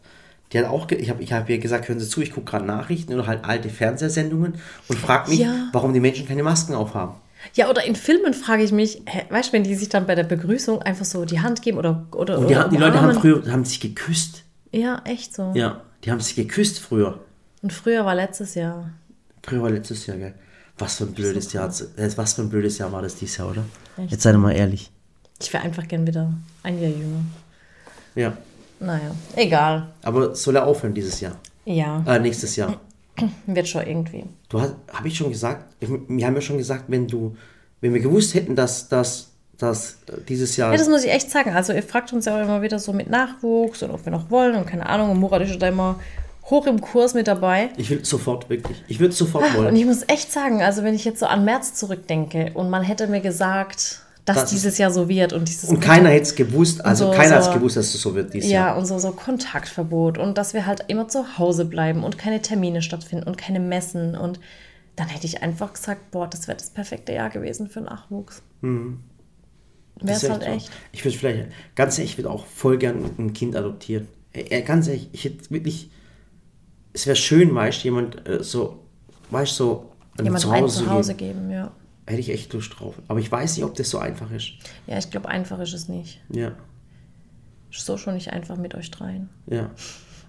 Die hat auch, ich habe ich hab ihr gesagt, hören Sie zu, ich gucke gerade Nachrichten oder halt alte Fernsehsendungen und frage mich, Ja. warum die Menschen keine Masken aufhaben. Ja, oder in Filmen frage ich mich, hä, weißt du, wenn die sich dann bei der Begrüßung einfach so die Hand geben oder. oder Und die, oder die Leute haben früher, haben sich geküsst. Ja, echt so. Ja, die haben sich geküsst früher. Und früher war letztes Jahr. Früher war letztes Jahr, gell? Was für ein blödes Jahr. äh, Was für ein blödes Jahr war das dieses Jahr, oder? Echt? Jetzt sei doch mal ehrlich. Ich wäre einfach gern wieder ein Jahr jünger. Ja. Naja, egal. Aber soll er aufhören dieses Jahr? Ja, Äh, nächstes Jahr. [clears throat] wird schon irgendwie. Du hast, habe ich schon gesagt, ich, wir haben ja schon gesagt, wenn du, wenn wir gewusst hätten, dass, dass, dass äh, dieses Jahr. Ja, das muss ich echt sagen. Also ihr fragt uns ja auch immer wieder so mit Nachwuchs und ob wir noch wollen und keine Ahnung. Und Murat ist ja da immer hoch im Kurs mit dabei. ich will sofort, wirklich. Ich würde sofort Und wollen. ich muss echt sagen, also wenn ich jetzt so an März zurückdenke und man hätte mir gesagt, dass Das dieses Jahr so wird und dieses Und keiner hätte es gewusst, also so- keiner hat so- es gewusst, dass es so wird dieses ja, Jahr. und so, so Kontaktverbot und dass wir halt immer zu Hause bleiben und keine Termine stattfinden und keine Messen. Und dann hätte ich einfach gesagt, boah, das wäre das perfekte Jahr gewesen für Nachwuchs. Wäre es halt so. echt. Ich würde vielleicht, ganz ehrlich, ich würde auch voll gern ein Kind adoptieren. Ganz ehrlich, ich hätte wirklich, es wäre schön, weißt du, jemand äh, so, weißt du, so Jemand zu Hause, zu geben. geben, ja. Hätte ich echt Lust drauf. Aber ich weiß nicht, ob das so einfach ist. Ja, ich glaube, einfach ist es nicht. Ja, Ist so schon nicht einfach mit euch dreien. ja.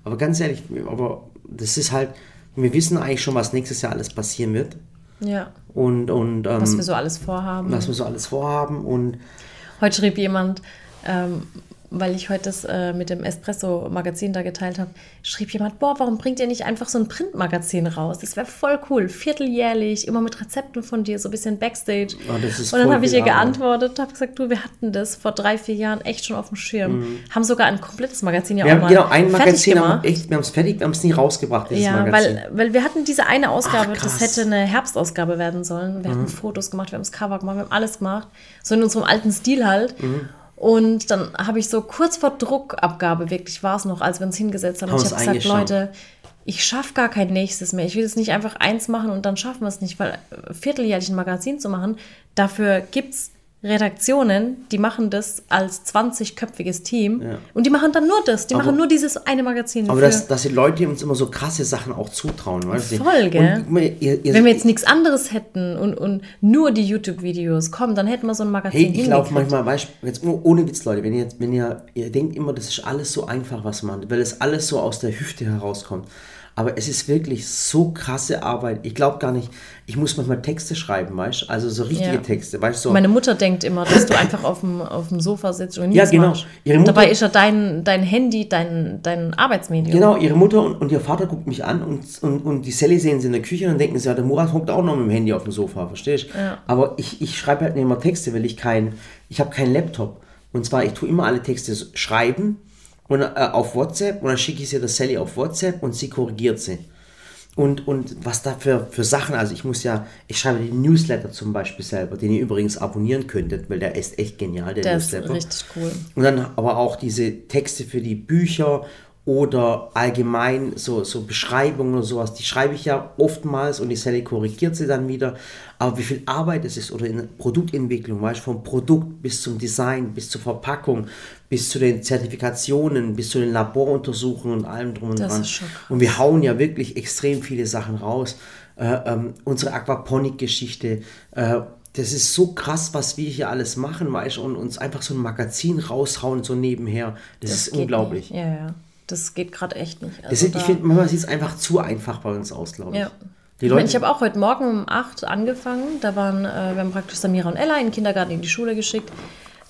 Aber ganz ehrlich, aber das ist halt, wir wissen eigentlich schon, was nächstes Jahr alles passieren wird. Ja, Und, und ähm, was wir so alles vorhaben. was wir so alles vorhaben. Und Heute schrieb jemand, ähm, weil ich heute das äh, mit dem Espresso-Magazin da geteilt habe, schrieb jemand, boah, warum bringt ihr nicht einfach so ein Printmagazin raus? Das wäre voll cool, vierteljährlich, immer mit Rezepten von dir, so ein bisschen Backstage. Oh, Und dann habe ich ihr Arbeit. geantwortet, habe gesagt, du, wir hatten das vor drei, vier Jahren echt schon auf dem Schirm. Haben sogar ein komplettes Magazin ja Mhm. wir auch haben mal genau ein Magazin, haben wir echt, wir haben es fertig, wir haben es nie rausgebracht, dieses Ja, Magazin. weil, weil wir hatten diese eine Ausgabe, Ach. Mhm. das hätte eine Herbstausgabe werden sollen. Wir hatten Fotos gemacht, wir haben das Cover gemacht, wir haben alles gemacht. So in unserem alten Stil halt. Mhm. Und dann habe ich so kurz vor Druckabgabe, wirklich war es noch, als wir uns hingesetzt haben, Haben ich habe gesagt. Leute, ich schaffe gar kein nächstes mehr. Ich will jetzt nicht einfach eins machen und dann schaffen wir es nicht, weil äh, vierteljährlich ein Magazin zu machen, dafür gibt es Redaktionen, die machen das als 20-köpfiges Team und die machen dann nur das. Die Aber- machen nur dieses eine Magazin. Aber dass, dass die Leute uns immer so krasse Sachen auch zutrauen. Weißt du? Voll, gell? Und, ihr, ihr, Wenn wir jetzt nichts anderes hätten und, und nur die YouTube-Videos kommen, dann hätten wir so ein Magazin Hey, ich glaube manchmal, weißt, du, jetzt nur ohne Witz, Leute, wenn ihr, wenn ihr, ihr denkt immer, das ist alles so einfach, was man, weil es alles so aus der Hüfte herauskommt. Aber es ist wirklich so krasse Arbeit. Ich glaube gar nicht, ich muss manchmal Texte schreiben, weißt du? Also so richtige Ja. Texte, weißt du? So. Meine Mutter denkt immer, dass du einfach auf dem, auf dem Sofa sitzt und Ja, nichts genau. machst. Ihre Und dabei Mutter- ist ja dein, dein Handy dein, dein Arbeitsmedium. Genau, ihre Mutter und, und ihr Vater guckt mich an und, und, und die Sally sehen sie in der Küche und denken sie, ja, der Murat hockt auch noch mit dem Handy auf dem Sofa, verstehst du? Ja. Aber ich, ich schreibe halt nicht immer Texte, weil ich kein, ich habe keinen Laptop. Und zwar, ich tue immer alle Texte schreiben und, äh, auf WhatsApp und dann schicke ich sie der Sally auf WhatsApp und sie korrigiert sie. Und, und was da für, für Sachen, also ich muss ja, ich schreibe den Newsletter zum Beispiel selber, den ihr übrigens abonnieren könntet, weil der ist echt genial, der Der ist Newsletter. richtig cool. Und dann aber auch diese Texte für die Bücher oder allgemein so, so Beschreibungen oder sowas, die schreibe ich ja oftmals und die Sally korrigiert sie dann wieder. Aber wie viel Arbeit es ist oder in Produktentwicklung, weißt du, vom Produkt bis zum Design, bis zur Verpackung, bis zu den Zertifikationen, bis zu den Laboruntersuchungen und allem drum und Das dran. ist. Und wir hauen ja wirklich extrem viele Sachen raus. Äh, ähm, unsere Aquaponik-Geschichte, äh, das ist so krass, was wir hier alles machen, weißt du, und uns einfach so ein Magazin raushauen, so nebenher. Das, ist geht unglaublich. Nicht. Ja, ja. Das geht gerade echt nicht. Also sind, ich finde, manchmal sieht es einfach zu einfach bei uns aus, glaube ich. Ja. Die Ich, Leute, meine, ich habe auch heute Morgen um 8 angefangen. Da waren, äh, wir haben praktisch Samira und Ella in den Kindergarten in die Schule geschickt.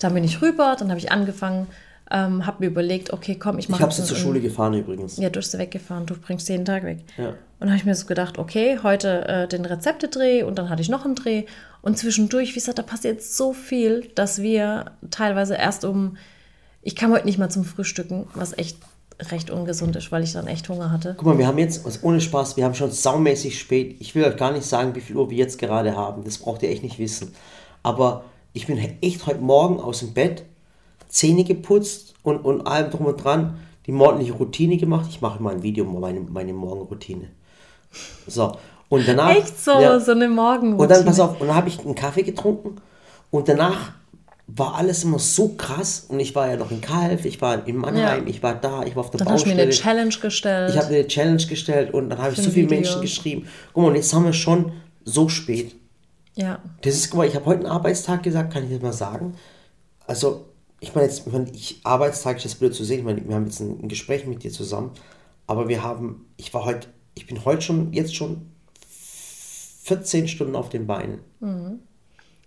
Dann bin ich rüber, dann habe ich angefangen, ähm, habe mir überlegt, okay, komm, ich mache ich habe sie zur Schule gefahren übrigens. Ja, du hast sie weggefahren, du bringst sie jeden Tag weg. Ja. Und dann habe ich mir so gedacht, okay, heute äh, den Rezepte-Dreh und dann hatte ich noch einen Dreh. Und zwischendurch, wie gesagt, da passiert so viel, dass wir teilweise erst um. Ich kam heute nicht mal zum Frühstücken, was echt recht ungesund ist, weil ich dann echt Hunger hatte. Guck mal, wir haben jetzt, also ohne Spaß, wir haben schon saumäßig spät. Ich will euch gar nicht sagen, wie viel Uhr wir jetzt gerade haben. Das braucht ihr echt nicht wissen. Aber ich bin echt heute Morgen aus dem Bett, Zähne geputzt und, und allem drum und dran, die morgendliche Routine gemacht. Ich mache mal ein Video meine, meine Morgenroutine. So. Und danach. Echt so, ja. so eine Morgenroutine. Und dann, pass auf, und dann habe ich einen Kaffee getrunken und danach war alles immer so krass und ich war ja noch in Kalf, ich war in Mannheim, Ja. ich war da, ich war auf der Dann hast du mir Baustelle. eine Challenge gestellt. Ich habe eine Challenge gestellt und dann habe ich so viele Video. Menschen geschrieben. Guck mal, und jetzt haben wir schon so spät. ja. Das ist, guck mal, ich habe heute einen Arbeitstag gesagt, kann ich das mal sagen. Also, ich meine jetzt, ich Arbeitstag ist das blöd zu sehen. Ich meine, wir haben jetzt ein, ein Gespräch mit dir zusammen, aber wir haben, ich war heute, ich bin heute schon, jetzt schon 14 Stunden auf den Beinen. Mhm.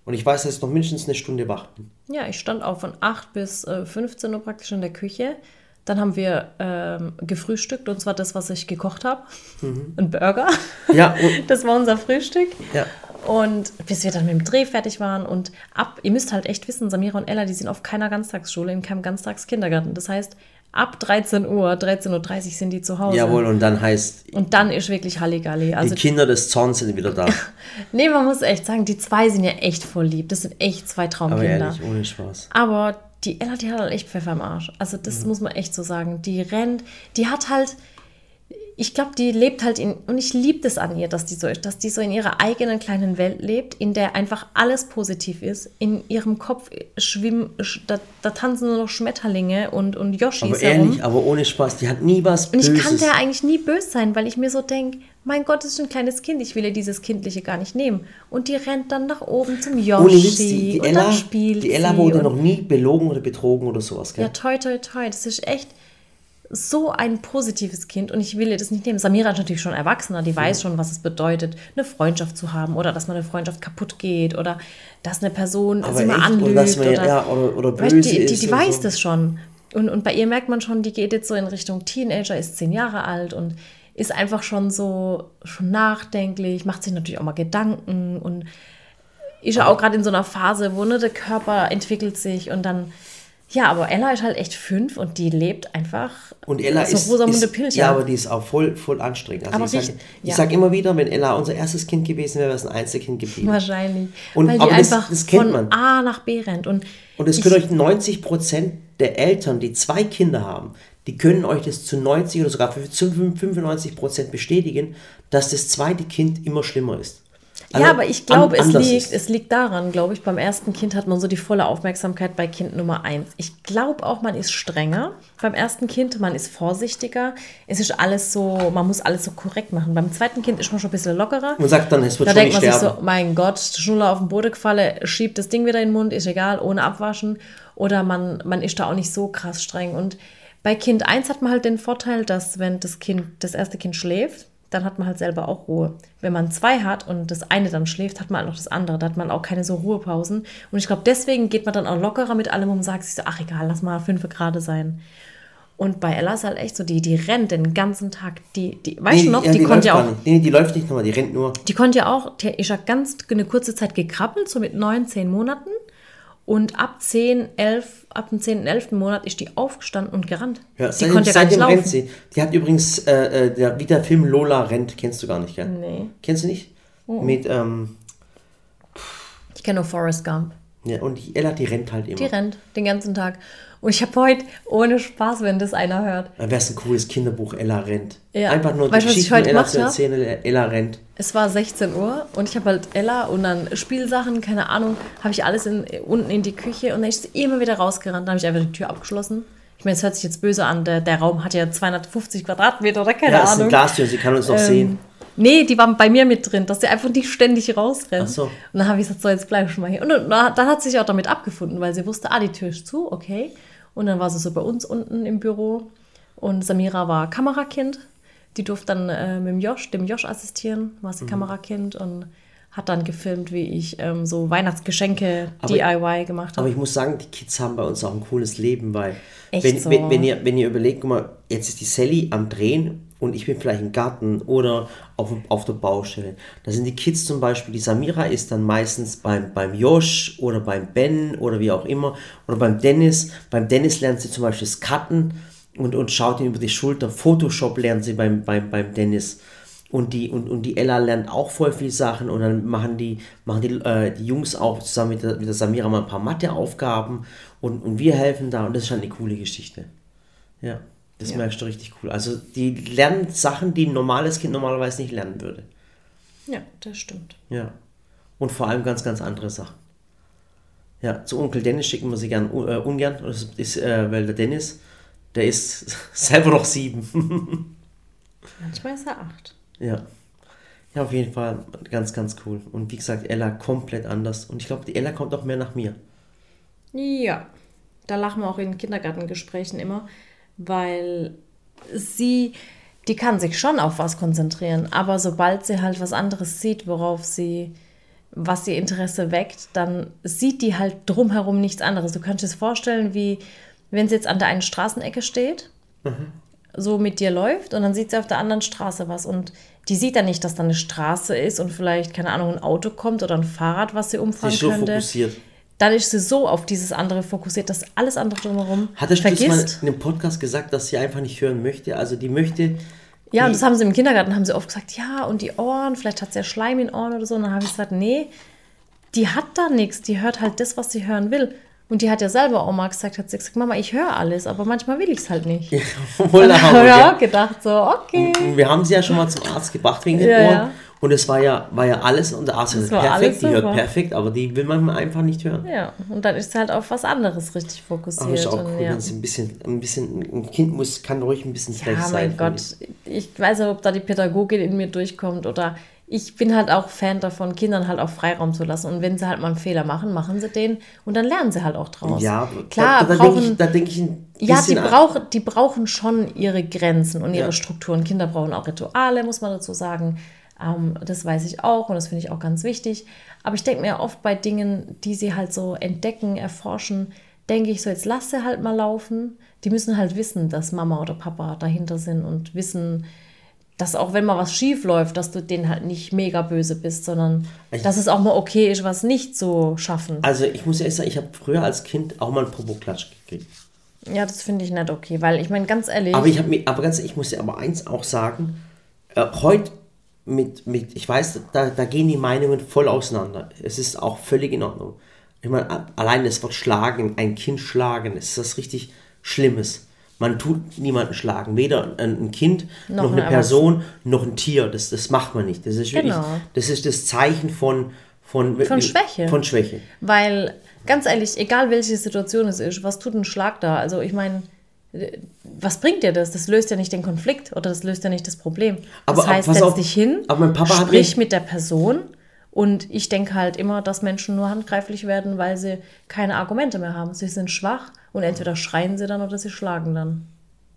Und ich weiß, dass ich noch mindestens eine Stunde wach bin. Ja, ich stand auch von 8 bis äh, 15 Uhr praktisch in der Küche. Dann haben wir ähm, gefrühstückt und zwar das, was ich gekocht habe. Ein Burger. Mhm. Ja, [laughs] Das war unser Frühstück. ja. Und bis wir dann mit dem Dreh fertig waren und ab, ihr müsst halt echt wissen, Samira und Ella, die sind auf keiner Ganztagsschule, in keinem Ganztagskindergarten. Das heißt, ab 13 Uhr, 13.30 Uhr sind die zu Hause. Jawohl, und dann heißt, Und dann ist wirklich Halligalli. Also, die Kinder des Zorns sind wieder da. [laughs] nee, man muss echt sagen, die zwei sind ja echt voll lieb. Das sind echt zwei Aber Traumkinder. ehrlich, ohne Spaß. Aber die Ella, die hat halt echt Pfeffer im Arsch. Also das Mhm. muss man echt so sagen. Die rennt, die hat halt, ich glaube, die lebt halt in, und ich liebe das an ihr, dass die so ist, dass die so in ihrer eigenen kleinen Welt lebt, in der einfach alles positiv ist. In ihrem Kopf schwimmen, sch- da, da tanzen nur noch Schmetterlinge und, und Yoshis Aber herum. ehrlich, aber ohne Spaß, die hat nie was Und ich Böses. kann der eigentlich nie böse sein, weil ich mir so denke, mein Gott, das ist ein kleines Kind, ich will ihr dieses Kindliche gar nicht nehmen. Und die rennt dann nach oben zum Yoshi Ohne Witz, die, die und Ella, dann spielt die Ella wurde noch nie belogen oder betrogen oder sowas, gell? Ja, toi, toi, toi. Das ist echt so ein positives Kind und ich will ihr das nicht nehmen. Samira ist natürlich schon erwachsener, die weiß schon, was es bedeutet, eine Freundschaft zu haben oder dass man eine Freundschaft kaputt geht oder dass eine Person Aber sie mal oder anlügt. dass man- ja, oder- oder Weißt böse die, die, die und weiß so. das schon. Und, und bei ihr merkt man schon, die geht jetzt so in Richtung Teenager, ist zehn Jahre alt und ist einfach schon so schon nachdenklich, macht sich natürlich auch mal Gedanken und ist ja auch gerade in so einer Phase, wo ne, der Körper entwickelt sich und dann, ja, aber Ella ist halt echt fünf und die lebt einfach Und Ella so ist, Rosamunde Pilcher. ja, aber die ist auch voll, voll anstrengend. Also Aber ich sage ja. sag immer wieder, wenn Ella unser erstes Kind gewesen wäre, wäre es ein Einzelkind geblieben. Wahrscheinlich. Und- weil die aber das- einfach das kennt von man. A nach B rennt. Und, Und es können euch 90 Prozent der Eltern, die zwei Kinder haben, die können euch das zu 90 oder sogar zu 95 Prozent bestätigen, dass das zweite Kind immer schlimmer ist. Ja, aber ich glaube, es liegt, es liegt daran, glaube ich, beim ersten Kind hat man so die volle Aufmerksamkeit bei Kind Nummer eins. Ich glaube auch, man ist strenger beim ersten Kind, man ist vorsichtiger. Es ist alles so, man muss alles so korrekt machen. Beim zweiten Kind ist man schon ein bisschen lockerer. Man sagt dann, es wird da schon denkt nicht man sich sterben. so, mein Gott, Schnuller auf den Boden gefallen, schiebt das Ding wieder in den Mund, ist egal, ohne abwaschen. Oder man, man ist da auch nicht so krass streng. Und bei Kind 1 hat man halt den Vorteil, dass wenn das Kind, das erste Kind schläft, dann hat man halt selber auch Ruhe. Wenn man zwei hat und das eine dann schläft, hat man halt noch das andere. Da hat man auch keine so Ruhepausen. Und ich glaube, deswegen geht man dann auch lockerer mit allem und sagt sich so, ach egal, lass mal fünf Grad sein. Und bei Ella ist halt echt so, die, die rennt den ganzen Tag. Die, die, weißt du noch, ja, die, konnte läuft ja auch. Nee, die läuft nicht nochmal, die rennt nur. die konnte ja auch, die ist ja ganz eine kurze Zeit gekrabbelt, so mit neun, zehn Monaten. Und ab 10, 11, ab dem 10., 11. Monat ist die aufgestanden und gerannt. Ja, seitdem, konnte ja gar rennt laufen. sie. Die hat übrigens, äh, äh, der, wie der Film Lola rennt, kennst du gar nicht, gell? Nee. Kennst du nicht? Mit, ähm, Ich kenne nur Forrest Gump. ja, und die Ella, die rennt halt immer. Die rennt den ganzen Tag. Und ich habe heute, ohne Spaß, wenn das einer hört, Dann wäre es ein cooles Kinderbuch, Ella rennt. Ja. Einfach nur Weißt ich heute Ella zu erzählen, Ella rennt. es war 16 Uhr und ich habe halt Ella und dann Spielsachen, keine Ahnung, habe ich alles in, unten in die Küche und dann ist sie immer wieder rausgerannt. Dann habe ich einfach die Tür abgeschlossen. Ich meine, es hört sich jetzt böse an, der, der Raum hat ja 250 Quadratmeter oder keine Ja, es ist Ahnung. eine Glastür, sie kann uns noch Ähm, sehen. Nee, die waren bei mir mit drin, dass sie einfach nicht ständig rausrennt. Ach so. Und dann habe ich gesagt, so, jetzt bleib schon mal hier. Und dann hat sie sich auch damit abgefunden, weil sie wusste, ah, die Tür ist zu, okay. Und dann war sie so bei uns unten im Büro. Und Samira war Kamerakind. Die durfte dann äh, mit dem Josh, dem Josh assistieren, war Mhm. sie Kamerakind und hat dann gefilmt, wie ich ähm, so Weihnachtsgeschenke Aber- DIY gemacht Aber habe. ich muss sagen, die Kids haben bei uns auch ein cooles Leben, weil Echt wenn, so? wenn, wenn, ihr, wenn ihr überlegt, guck mal, jetzt ist die Sally am Drehen und ich bin vielleicht im Garten oder auf, auf der Baustelle. Da sind die Kids zum Beispiel, die Samira ist dann meistens beim, beim Josh oder beim Ben oder wie auch immer oder beim Dennis. Beim Dennis lernt sie zum Beispiel das Cutten und, und schaut ihm über die Schulter. Photoshop lernt sie beim, beim, beim Dennis. Und die, und, und die Ella lernt auch voll viel Sachen und dann machen die, machen die, äh, die Jungs auch zusammen mit der, mit der Samira mal ein paar Matheaufgaben und, und wir helfen da und das ist schon eine coole Geschichte. Ja, das Ja. merkst du richtig cool. Also die lernen Sachen, die ein normales Kind normalerweise nicht lernen würde. Ja, das stimmt. Ja. Und vor allem ganz, ganz andere Sachen. Ja, zu Onkel Dennis schicken wir sie gern, äh, ungern, das ist, äh, weil der Dennis, der ist [laughs] selber noch sieben. [laughs] Manchmal ist er acht. Ja. Ja, auf jeden Fall ganz, ganz cool. Und wie gesagt, Ella komplett anders. Und ich glaube, die Ella kommt auch mehr nach mir. Ja, da lachen wir auch in Kindergartengesprächen immer, weil sie, die kann sich schon auf was konzentrieren, aber sobald sie halt was anderes sieht, worauf sie, was ihr Interesse weckt, dann sieht die halt drumherum nichts anderes. Du kannst dir das vorstellen, wie wenn sie jetzt an der einen Straßenecke steht, so mit dir läuft und dann sieht sie auf der anderen Straße was und die sieht dann nicht, dass da eine Straße ist und vielleicht, keine Ahnung, ein Auto kommt oder ein Fahrrad, was sie Sie umfahren ist so könnte fokussiert. Dann ist sie so auf dieses andere fokussiert, dass alles andere drumherum Hattest du das mal vergisst. in einem Podcast gesagt, dass sie einfach nicht hören möchte? Also die möchte. Ja, und das haben sie im Kindergarten, haben sie oft gesagt, ja, und die Ohren, vielleicht hat sie ja Schleim in den Ohren oder so. Und dann habe ich gesagt, nee, die hat da nichts, die hört halt das, was sie hören will. Und die hat ja selber auch mal gesagt, hat sie gesagt, Mama, ich höre alles, aber manchmal will ich es halt nicht. [laughs] Voll der Da Hammer, habe ich gell? auch gedacht, so, okay. Und wir haben sie ja schon mal zum Arzt gebracht wegen den Ja, Ohren. ja. Und es war ja, war ja alles, gesagt, war perfekt, die hört perfekt, aber die will man einfach nicht hören. Ja, und dann ist halt auf was anderes richtig fokussiert. Aber ist auch cool, ja. wenn sie ein bisschen, ein bisschen, ein Kind muss, kann ruhig ein bisschen frech Ja, sein. mein Gott, ich weiß ja, ob da die Pädagogin in mir durchkommt oder ich bin halt auch Fan davon, Kindern halt auch Freiraum zu lassen. Und wenn sie halt mal einen Fehler machen, machen sie den und dann lernen sie halt auch draus. ich. Ja, klar, da, da, brauchen, denke ich, da denke ich ein ja, die, brauchen, die brauchen schon ihre Grenzen und ihre Ja. Strukturen. Kinder brauchen auch Rituale, muss man dazu sagen. Ähm, das weiß ich auch und das finde ich auch ganz wichtig. Aber ich denke mir oft bei Dingen, die sie halt so entdecken, erforschen, denke ich so, jetzt lass sie halt mal laufen. Die müssen halt wissen, dass Mama oder Papa dahinter sind und wissen, dass auch wenn mal was schief läuft, dass du denen halt nicht mega böse bist, sondern Ich- dass es auch mal okay ist, was nicht so schaffen. Also ich muss ehrlich sagen, ich habe früher als Kind auch mal einen Popoklatsch gekriegt. Ja, das finde ich nicht okay, weil ich meine, ganz ehrlich. Aber ich habe mir, aber ganz, ich muss dir aber eins auch sagen, äh, heute mit, mit, ich weiß, da, da gehen die Meinungen voll auseinander. Es ist auch völlig in Ordnung. Ich meine, allein das Wort schlagen, ein Kind schlagen, ist das richtig Schlimmes. Man tut niemanden schlagen, weder ein, Kind, Noch noch, ein eine Person, noch ein Tier. Das, das macht man nicht. Das ist wirklich, Genau. das ist das Zeichen von, von, Von Schwäche. Von Schwäche. Weil, ganz ehrlich, egal welche Situation es ist, was tut ein Schlag da? Also ich meine, was bringt dir das? Das löst ja nicht den Konflikt oder das löst ja nicht das Problem. Aber- das heißt, setz auf, dich hin, aber mein Papa hat sprich mit der Person und ich denke halt immer, dass Menschen nur handgreiflich werden, weil sie keine Argumente mehr haben. Sie sind schwach und entweder schreien sie dann oder sie schlagen dann.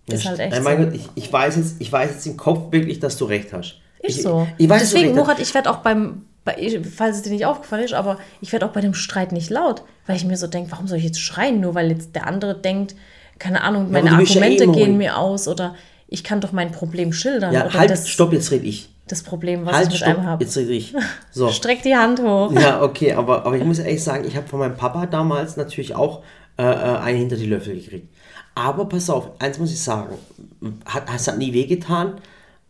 Ist halt echt Nein, so. mein Gott, ich, ich, weiß jetzt, ich weiß jetzt im Kopf wirklich, dass du recht hast. Ist ich, so. Ich, ich weiß, Deswegen. Murat, ich werde auch beim, bei, falls es dir nicht aufgefallen ist, aber ich werde auch bei dem Streit nicht laut, weil ich mir so denke, warum soll ich jetzt schreien, nur weil jetzt der andere denkt, keine Ahnung, meine bist ja Argumente eh gehen mir aus oder ich kann doch mein Problem schildern Ja, halt, das, stopp, jetzt rede ich. das Problem, was Halt, ich mit stopp, einem habe. jetzt rede ich. [laughs] So. Streck die Hand hoch. Ja, okay, aber, aber ich muss ehrlich sagen, ich habe von meinem Papa damals natürlich auch äh, äh, einen hinter die Löffel gekriegt. Aber pass auf, eins muss ich sagen, hat, es hat nie wehgetan,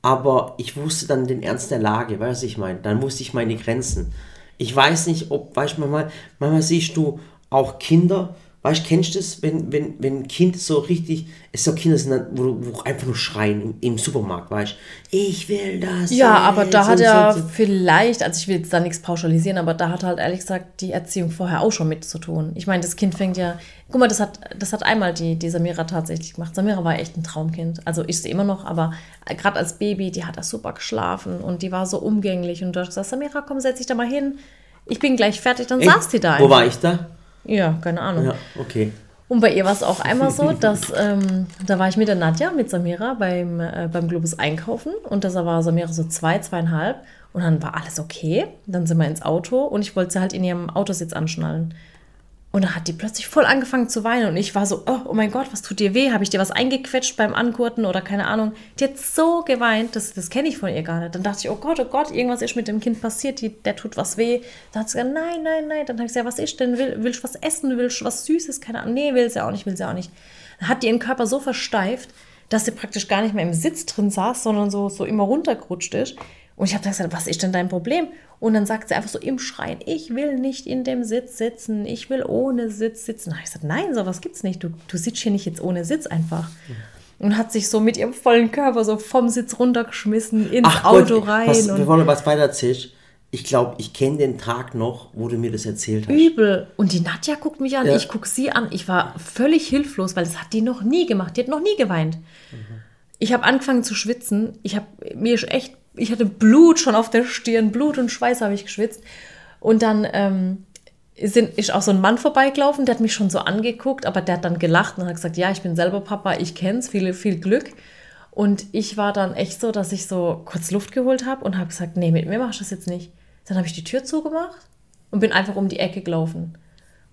aber ich wusste dann den Ernst der Lage, weißt du, was ich meine? Dann wusste ich meine Grenzen. Ich weiß nicht, ob, weißt du, manchmal, manchmal siehst du auch Kinder, weißt du, kennst du das, wenn, wenn, wenn ein Kind so richtig, es so Kinder sind, wo, wo einfach nur schreien im, im Supermarkt, weißt du, ich will das. Ja, aber da hat er so, so. vielleicht, also ich will jetzt da nichts pauschalisieren, aber da hat halt ehrlich gesagt die Erziehung vorher auch schon mit zu tun. Ich meine, das Kind fängt ja, guck mal, das hat, das hat einmal die, die Samira tatsächlich gemacht. Samira war echt ein Traumkind. Also ist sie immer noch, aber gerade als Baby, die hat da super geschlafen und die war so umgänglich und du hast gesagt, Samira, komm, setz dich da mal hin. Ich bin gleich fertig, dann Echt? saß die da Wo einfach. war ich da? Ja, keine Ahnung. Ja, okay. Und bei ihr war es auch einmal so, [laughs] dass ähm, da war ich mit der Nadja, mit Samira beim, äh, beim Globus einkaufen und da war Samira so zwei, zweieinhalb und dann war alles okay. Dann sind wir ins Auto und ich wollte sie halt in ihrem Autositz anschnallen. Und dann hat die plötzlich voll angefangen zu weinen und ich war so, oh, oh mein Gott, was tut dir weh? Habe ich dir was eingequetscht beim Angurten oder keine Ahnung? Die hat so geweint, das, das kenne ich von ihr gar nicht. Dann dachte ich, oh Gott, oh Gott, irgendwas ist mit dem Kind passiert, die, der tut was weh. Dann hat sie gesagt, nein, nein, nein. Dann habe ich gesagt, was ist denn? Will, willst du was essen? Willst du was Süßes? Keine Ahnung. Nee, will sie auch nicht, will sie auch nicht. Dann hat die ihren Körper so versteift, dass sie praktisch gar nicht mehr im Sitz drin saß, sondern so, so immer runtergerutscht ist. Und ich habe gesagt, was ist denn dein Problem? Und dann sagt sie einfach so im Schreien, ich will nicht in dem Sitz sitzen, ich will ohne Sitz sitzen. Da habe ich gesagt, nein, sowas gibt's nicht. Du, du sitzt hier nicht jetzt ohne Sitz einfach. Und hat sich so mit ihrem vollen Körper so vom Sitz runtergeschmissen, ins Ach Auto Gott, rein. was, und bevor du was weiter erzählst, ich glaube, ich kenne den Tag noch, wo du mir das erzählt hast. übel. Und die Nadja guckt mich an, Ja. ich gucke sie an. Ich war völlig hilflos, weil das hat die noch nie gemacht. Die hat noch nie geweint. Ich habe angefangen zu schwitzen. Ich habe mir echt, ich hatte Blut schon auf der Stirn, Blut und Schweiß habe ich geschwitzt. Und dann ähm, sind, ist auch so ein Mann vorbeigelaufen, der hat mich schon so angeguckt, aber der hat dann gelacht und hat gesagt, ja, ich bin selber Papa, ich kenn's, viel, viel Glück. Und ich war dann echt so, dass ich so kurz Luft geholt habe und habe gesagt, nee, mit mir machst du das jetzt nicht. Dann habe ich die Tür zugemacht und bin einfach um die Ecke gelaufen.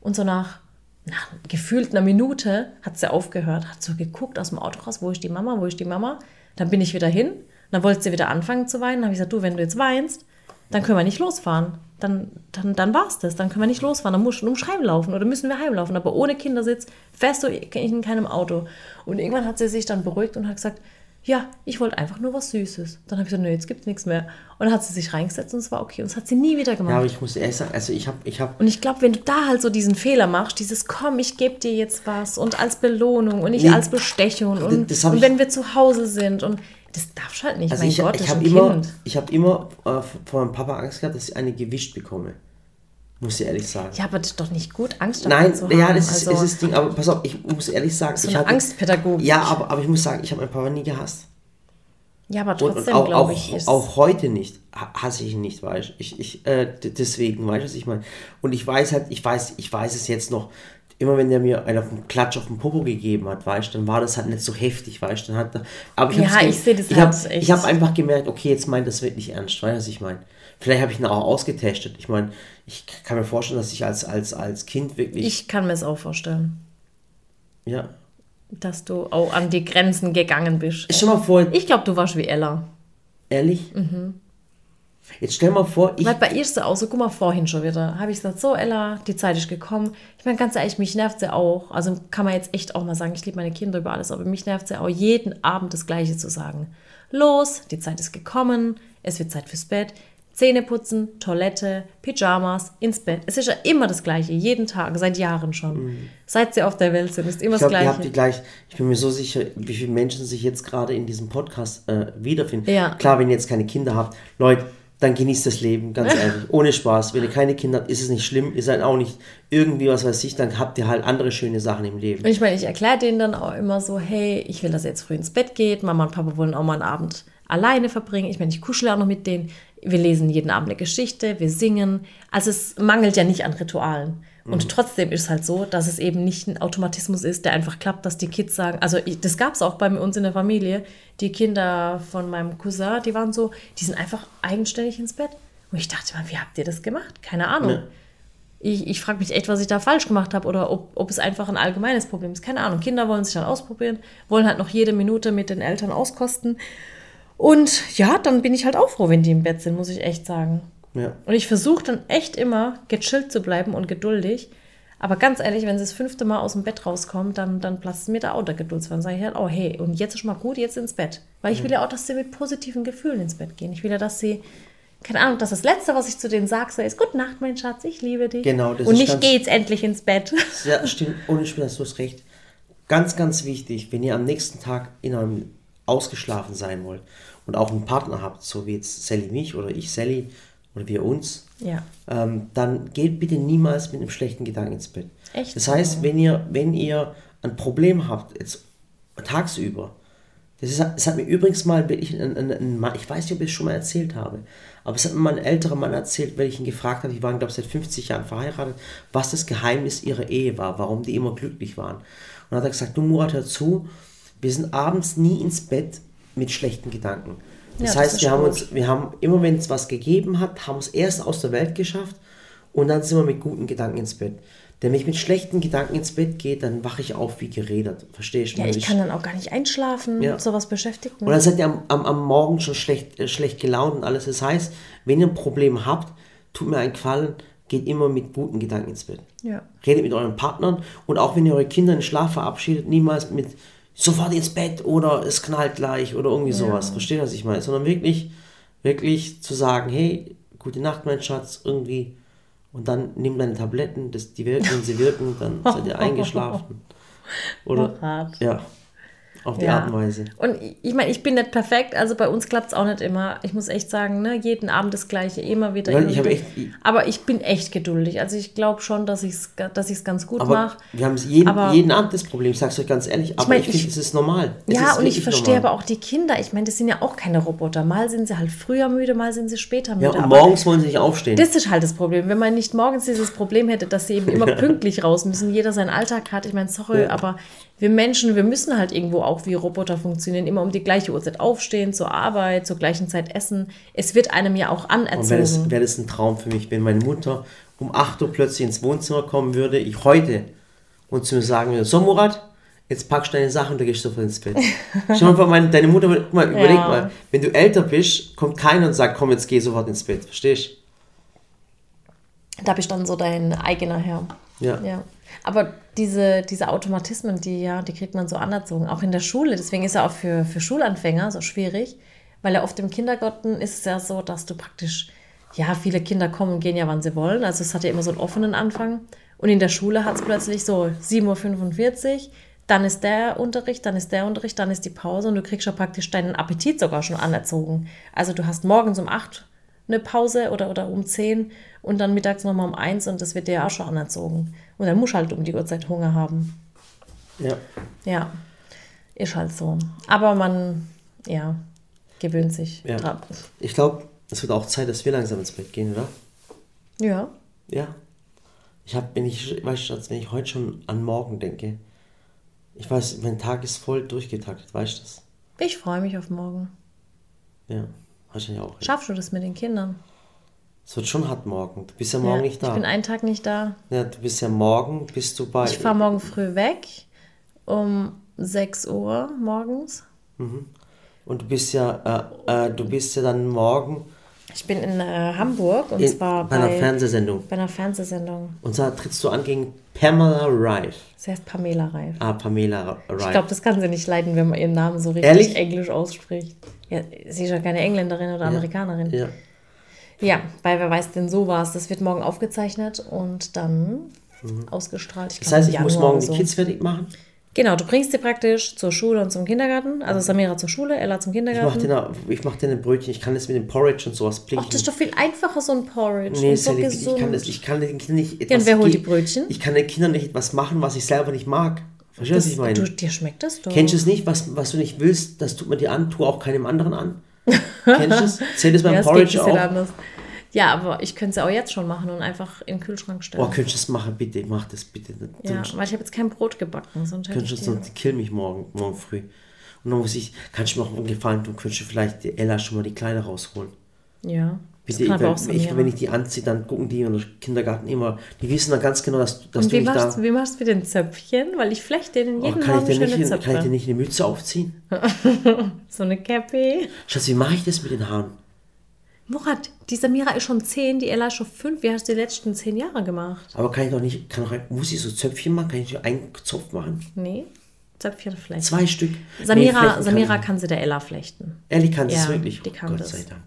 Und so nach, nach gefühlt einer Minute hat sie aufgehört, hat so geguckt aus dem Auto raus, wo ist die Mama, wo ist die Mama. Dann bin ich wieder hin, dann wollte sie wieder anfangen zu weinen. Dann habe ich gesagt, du, wenn du jetzt weinst, dann können wir nicht losfahren. Dann, dann, dann war es das, dann können wir nicht losfahren. Dann musst du ums Heim laufen oder müssen wir heimlaufen. Aber ohne Kindersitz fährst du in keinem Auto. Und irgendwann hat sie sich dann beruhigt und hat gesagt, ja, ich wollte einfach nur was Süßes. Dann habe ich gesagt, nö, jetzt gibt's nichts mehr. Und dann hat sie sich reingesetzt und es war okay. Und das hat sie nie wieder gemacht. Ja, aber ich muss ehrlich sagen, also ich habe, ich habe, Und ich glaube, wenn du da halt so diesen Fehler machst, dieses komm, ich gebe dir jetzt was und als Belohnung und nicht Nee, als Bestechung und, hab und wenn wir zu Hause sind und das darfst du halt nicht. also mein ich, Gott, ich habe immer, Kind. ich habe immer äh, von meinem Papa Angst gehabt, dass ich eine gewischt bekomme. Muss ich ehrlich sagen. Ja, aber das ist doch nicht gut, Angst davor Nein, zu haben. ja, das ist, also, ist das Ding, aber pass auf, ich muss ehrlich sagen, so ich eine hatte, Angstpädagogik. ja, aber, aber ich muss sagen, ich habe meinen Papa nie gehasst. ja, aber trotzdem, glaube ich, ist auch heute nicht, ha- hasse ich ihn nicht, weißt du. Ich, ich, äh, deswegen, weißt du, was ich meine? Und ich weiß halt, ich weiß, ich weiß es jetzt noch, immer wenn der mir einen auf den Klatsch auf den Popo gegeben hat, weißt du, dann war das halt nicht so heftig, weißt du. Dann hat er, aber ich Ja, hab's ge- ich das ich halt hab, echt. Ich habe einfach gemerkt, okay, jetzt meint das wirklich ernst, weißt du, was ich meine? Vielleicht habe ich ihn auch ausgetestet. Ich meine, ich kann mir vorstellen, dass ich als, als, als Kind wirklich, ich kann mir es auch vorstellen, ja. dass du auch an die Grenzen gegangen bist. Stell mal vor, Ich glaube, du warst wie Ella. ehrlich, jetzt stell mal vor, ich, Weil bei ihr ist sie auch so, guck mal, vorhin schon wieder, habe ich gesagt, so Ella, die Zeit ist gekommen. Ich meine, ganz ehrlich, mich nervt sie auch. Also kann man jetzt echt auch mal sagen, ich liebe meine Kinder über alles, aber mich nervt sie auch, jeden Abend das Gleiche zu sagen. Los, die Zeit ist gekommen, es wird Zeit fürs Bett. Zähne putzen, Toilette, Pyjamas, ins Bett. Es ist ja immer das Gleiche, jeden Tag, seit Jahren schon. Mhm. Seit sie auf der Welt sind, ist immer glaub, das Gleiche. Ihr habt die gleich, ich bin mir so sicher, wie viele Menschen sich jetzt gerade in diesem Podcast äh, wiederfinden. Ja. Klar, wenn ihr jetzt keine Kinder habt, Leute, dann genießt das Leben, ganz ehrlich. Ohne Spaß. Wenn ihr keine Kinder habt, ist es nicht schlimm. Ihr seid auch nicht irgendwie, was weiß ich, dann habt ihr halt andere schöne Sachen im Leben. Und ich meine, ich erkläre denen dann auch immer so, hey, ich will, dass ihr jetzt früh ins Bett geht. Mama und Papa wollen auch mal einen Abend alleine verbringen. Ich meine, ich kuschle auch noch mit denen. Wir lesen jeden Abend eine Geschichte, wir singen. Also es mangelt ja nicht an Ritualen. Und mhm. trotzdem ist es halt so, dass es eben nicht ein Automatismus ist, der einfach klappt, dass die Kids sagen, also ich, das gab es auch bei uns in der Familie, die Kinder von meinem Cousin, die waren so, die sind einfach eigenständig ins Bett. Und ich dachte mal, wie habt ihr das gemacht? Keine Ahnung. Ja. Ich, ich frage mich echt, was ich da falsch gemacht habe oder ob, ob es einfach ein allgemeines Problem ist. Keine Ahnung. Kinder wollen sich dann ausprobieren, wollen halt noch jede Minute mit den Eltern auskosten. Und ja, dann bin ich halt auch froh, wenn die im Bett sind, muss ich echt sagen. Ja. Und ich versuche dann echt immer gechillt zu bleiben und geduldig. Aber ganz ehrlich, wenn sie das fünfte Mal aus dem Bett rauskommt, dann, dann platzt mir da auch der Geduld. Dann sage ich halt, oh hey, und jetzt ist mal gut, jetzt ins Bett. Weil ich will ja auch, dass sie mit positiven Gefühlen ins Bett gehen. Ich will ja, dass sie, keine Ahnung, dass das Letzte, was ich zu denen sage, so ist, Gute Nacht, mein Schatz, ich liebe dich. Genau. Das und nicht, geh jetzt endlich ins Bett. Ja, [laughs] stimmt, ohne Spiel hast du es recht. Ganz, ganz wichtig, wenn ihr am nächsten Tag in einem ausgeschlafen sein wollt und auch einen Partner habt, so wie jetzt Sally mich oder ich Sally oder wir uns, ja. ähm, dann geht bitte niemals mit einem schlechten Gedanken ins Bett. Echt? Das heißt, wenn ihr, wenn ihr ein Problem habt, jetzt tagsüber, das, ist, das hat mir übrigens mal wirklich ein, ein, ein Mann, ich weiß nicht, ob ich es schon mal erzählt habe, aber es hat mir mal ein älterer Mann erzählt, weil ich ihn gefragt habe, die waren, glaube ich, seit 50 Jahren verheiratet, was das Geheimnis ihrer Ehe war, warum die immer glücklich waren. Und dann hat er gesagt, du Murat, hör zu, wir sind abends nie ins Bett mit schlechten Gedanken. Das ja, heißt, das wir haben uns, wir haben immer, wenn es was gegeben hat, haben es erst aus der Welt geschafft und dann sind wir mit guten Gedanken ins Bett. Denn wenn ich mit schlechten Gedanken ins Bett gehe, dann wache ich auf wie geredet. Verstehst du? Ja, ich, ich kann dann auch gar nicht einschlafen, ja. sowas beschäftigt mich. Und dann seid ihr am, am, am Morgen schon schlecht, äh, schlecht gelaunt und alles. Das heißt, wenn ihr ein Problem habt, tut mir einen Gefallen, geht immer mit guten Gedanken ins Bett. Ja. Redet mit euren Partnern und auch wenn ihr eure Kinder in den Schlaf verabschiedet, niemals mit sofort ins Bett oder es knallt gleich oder irgendwie sowas. Ja. Versteht, was ich meine? Sondern wirklich, wirklich zu sagen, hey, gute Nacht, mein Schatz, irgendwie. Und dann nimm deine Tabletten, das, die wirken, wenn sie wirken, dann seid ihr [laughs] eingeschlafen. Oder, ja auf die ja. Art und Weise. Und ich meine, ich bin nicht perfekt, also bei uns klappt es auch nicht immer. Ich muss echt sagen, ne, jeden Abend das Gleiche, immer wieder. Immer ich. Echt, aber ich bin echt geduldig. Also ich glaube schon, dass ich es dass ganz gut mache. Wir haben jeden, jeden Abend das Problem, ich sage es euch ganz ehrlich, aber ich, mein, ich finde, es ist normal. Es ja, ist und ich verstehe aber auch die Kinder. Ich meine, das sind ja auch keine Roboter. Mal sind sie halt früher müde, mal sind sie später müde. Ja, und morgens wollen sie nicht aufstehen. Das ist halt das Problem. Wenn man nicht morgens dieses Problem hätte, dass sie eben immer [laughs] pünktlich raus müssen, jeder seinen Alltag hat. Ich meine, sorry, ja. aber wir Menschen, wir müssen halt irgendwo auch wie Roboter funktionieren, immer um die gleiche Uhrzeit aufstehen, zur Arbeit, zur gleichen Zeit essen. Es wird einem ja auch anerzogen. Und wäre das, wär das ein Traum für mich, wenn meine Mutter um 8 Uhr plötzlich ins Wohnzimmer kommen würde, ich heute, und zu mir sagen würde, so Murat, jetzt packst du deine Sachen und du gehst sofort ins Bett. [laughs] Schau mal, meine, deine Mutter, guck mal, überleg ja. mal, wenn du älter bist, kommt keiner und sagt, komm, jetzt geh sofort ins Bett, verstehst du? Da bist dann so dein eigener Herr. Ja. ja. Aber diese, diese Automatismen, die ja, die kriegt man so anerzogen, auch in der Schule. Deswegen ist ja auch für, für Schulanfänger so schwierig, weil ja oft im Kindergarten ist es ja so, dass du praktisch, ja, viele Kinder kommen und gehen ja, wann sie wollen. Also es hat ja immer so einen offenen Anfang. Und in der Schule hat es plötzlich so 7.45 Uhr, dann ist der Unterricht, dann ist der Unterricht, dann ist die Pause und du kriegst ja praktisch deinen Appetit sogar schon anerzogen. Also du hast morgens um 8 Uhr eine Pause oder, oder um 10 und dann mittags nochmal um 1 und das wird dir ja auch schon anerzogen. Und dann musst du halt um die Uhrzeit Hunger haben. Ja. Ja, ist halt so. Aber man, ja, gewöhnt sich ja. dran. Ich glaube, es wird auch Zeit, dass wir langsam ins Bett gehen, oder? Ja. Ja. Ich habe, wenn ich, weißt du, wenn ich heute schon an morgen denke, ich weiß, mein Tag ist voll durchgetaktet, weißt du das? Ich freue mich auf morgen. Ja. Wahrscheinlich auch. Schaffst du das mit den Kindern? Es wird schon hart morgen. Du bist ja morgen ja, nicht da. Ich bin einen Tag nicht da. Ja, du bist ja morgen, bist du bei. Ich fahre morgen früh weg um 6 Uhr morgens. Mhm. Und du bist ja, äh, äh, du bist ja dann morgen. Ich bin in äh, Hamburg und in, zwar bei, bei einer Fernsehsendung. Bei einer Fernsehsendung. Und zwar trittst du an gegen Pamela Reif. Sie heißt Pamela Reif. Ah, Pamela Reif. Ich glaube, das kann sie nicht leiden, wenn man ihren Namen so richtig Ehrlich? englisch ausspricht. Ja, sie ist ja keine Engländerin oder Amerikanerin. Ja. Ja, bei Wer weiß denn sowas. Das wird morgen aufgezeichnet und dann ausgestrahlt. Ich Das glaub, heißt, ich muss Januar morgen oder die so. Kids fertig machen. Genau, du bringst sie praktisch zur Schule und zum Kindergarten. Also Samira zur Schule, Ella zum Ich mache Kindergarten. denen, ich mach denen ein Brötchen. Ich kann das mit dem Porridge und sowas Ach, das ist doch viel einfacher, so ein Porridge. Nee, und so Sally, gesund. ich kann, das, ich kann den Kindern nicht etwas Ja, und wer holt die Brötchen? Ich kann den Kindern nicht etwas machen, was ich selber nicht mag. Verstehst du, was ich meine? du, dir schmeckt das doch. Kennst du es nicht? Was, was du nicht willst, das tut man dir an, tu auch keinem anderen an. [laughs] Kennst du es? Zählt das beim ja, es Porridge auch? anders. Ja, aber ich könnte es ja auch jetzt schon machen und einfach in den Kühlschrank stellen. Oh, könntest du das machen? Bitte, mach das bitte. ja, Sonst weil ich habe jetzt kein Brot gebacken, sonst hätte ich könntest du, dir... sonst kill mich morgen, morgen früh. Und dann muss ich, kannst du mir auch einen Gefallen tun, könntest du vielleicht die Ella schon mal die Kleider rausholen. Ja, das Bitte, kann aber auch ich, ich, wenn ich die anziehe, dann gucken die in der Kindergarten immer, die wissen dann ganz genau, dass, dass Und du wie machst, da... wie machst du mit den Zöpfchen? Weil ich flechte denen Oh, jeden kann, ich Morgen dir schöne nicht, Zöpfe. kann ich dir nicht eine Mütze aufziehen? [laughs] So eine Cappy. Schatz, wie mache ich das mit den Haaren? Murat, die Samira ist schon zehn, die Ella ist schon fünf. Wie hast du die letzten zehn Jahre gemacht? Aber kann ich doch nicht, kann doch, muss ich so Zöpfchen machen? Kann ich nur einen Zopf machen? Nee, Zöpfchen flechten. Zwei Stück? Nee, Samira, flechten Samira kann kann sie der Ella flechten. Ehrlich kann Ja, wirklich? die kann Gott das. sei Dank.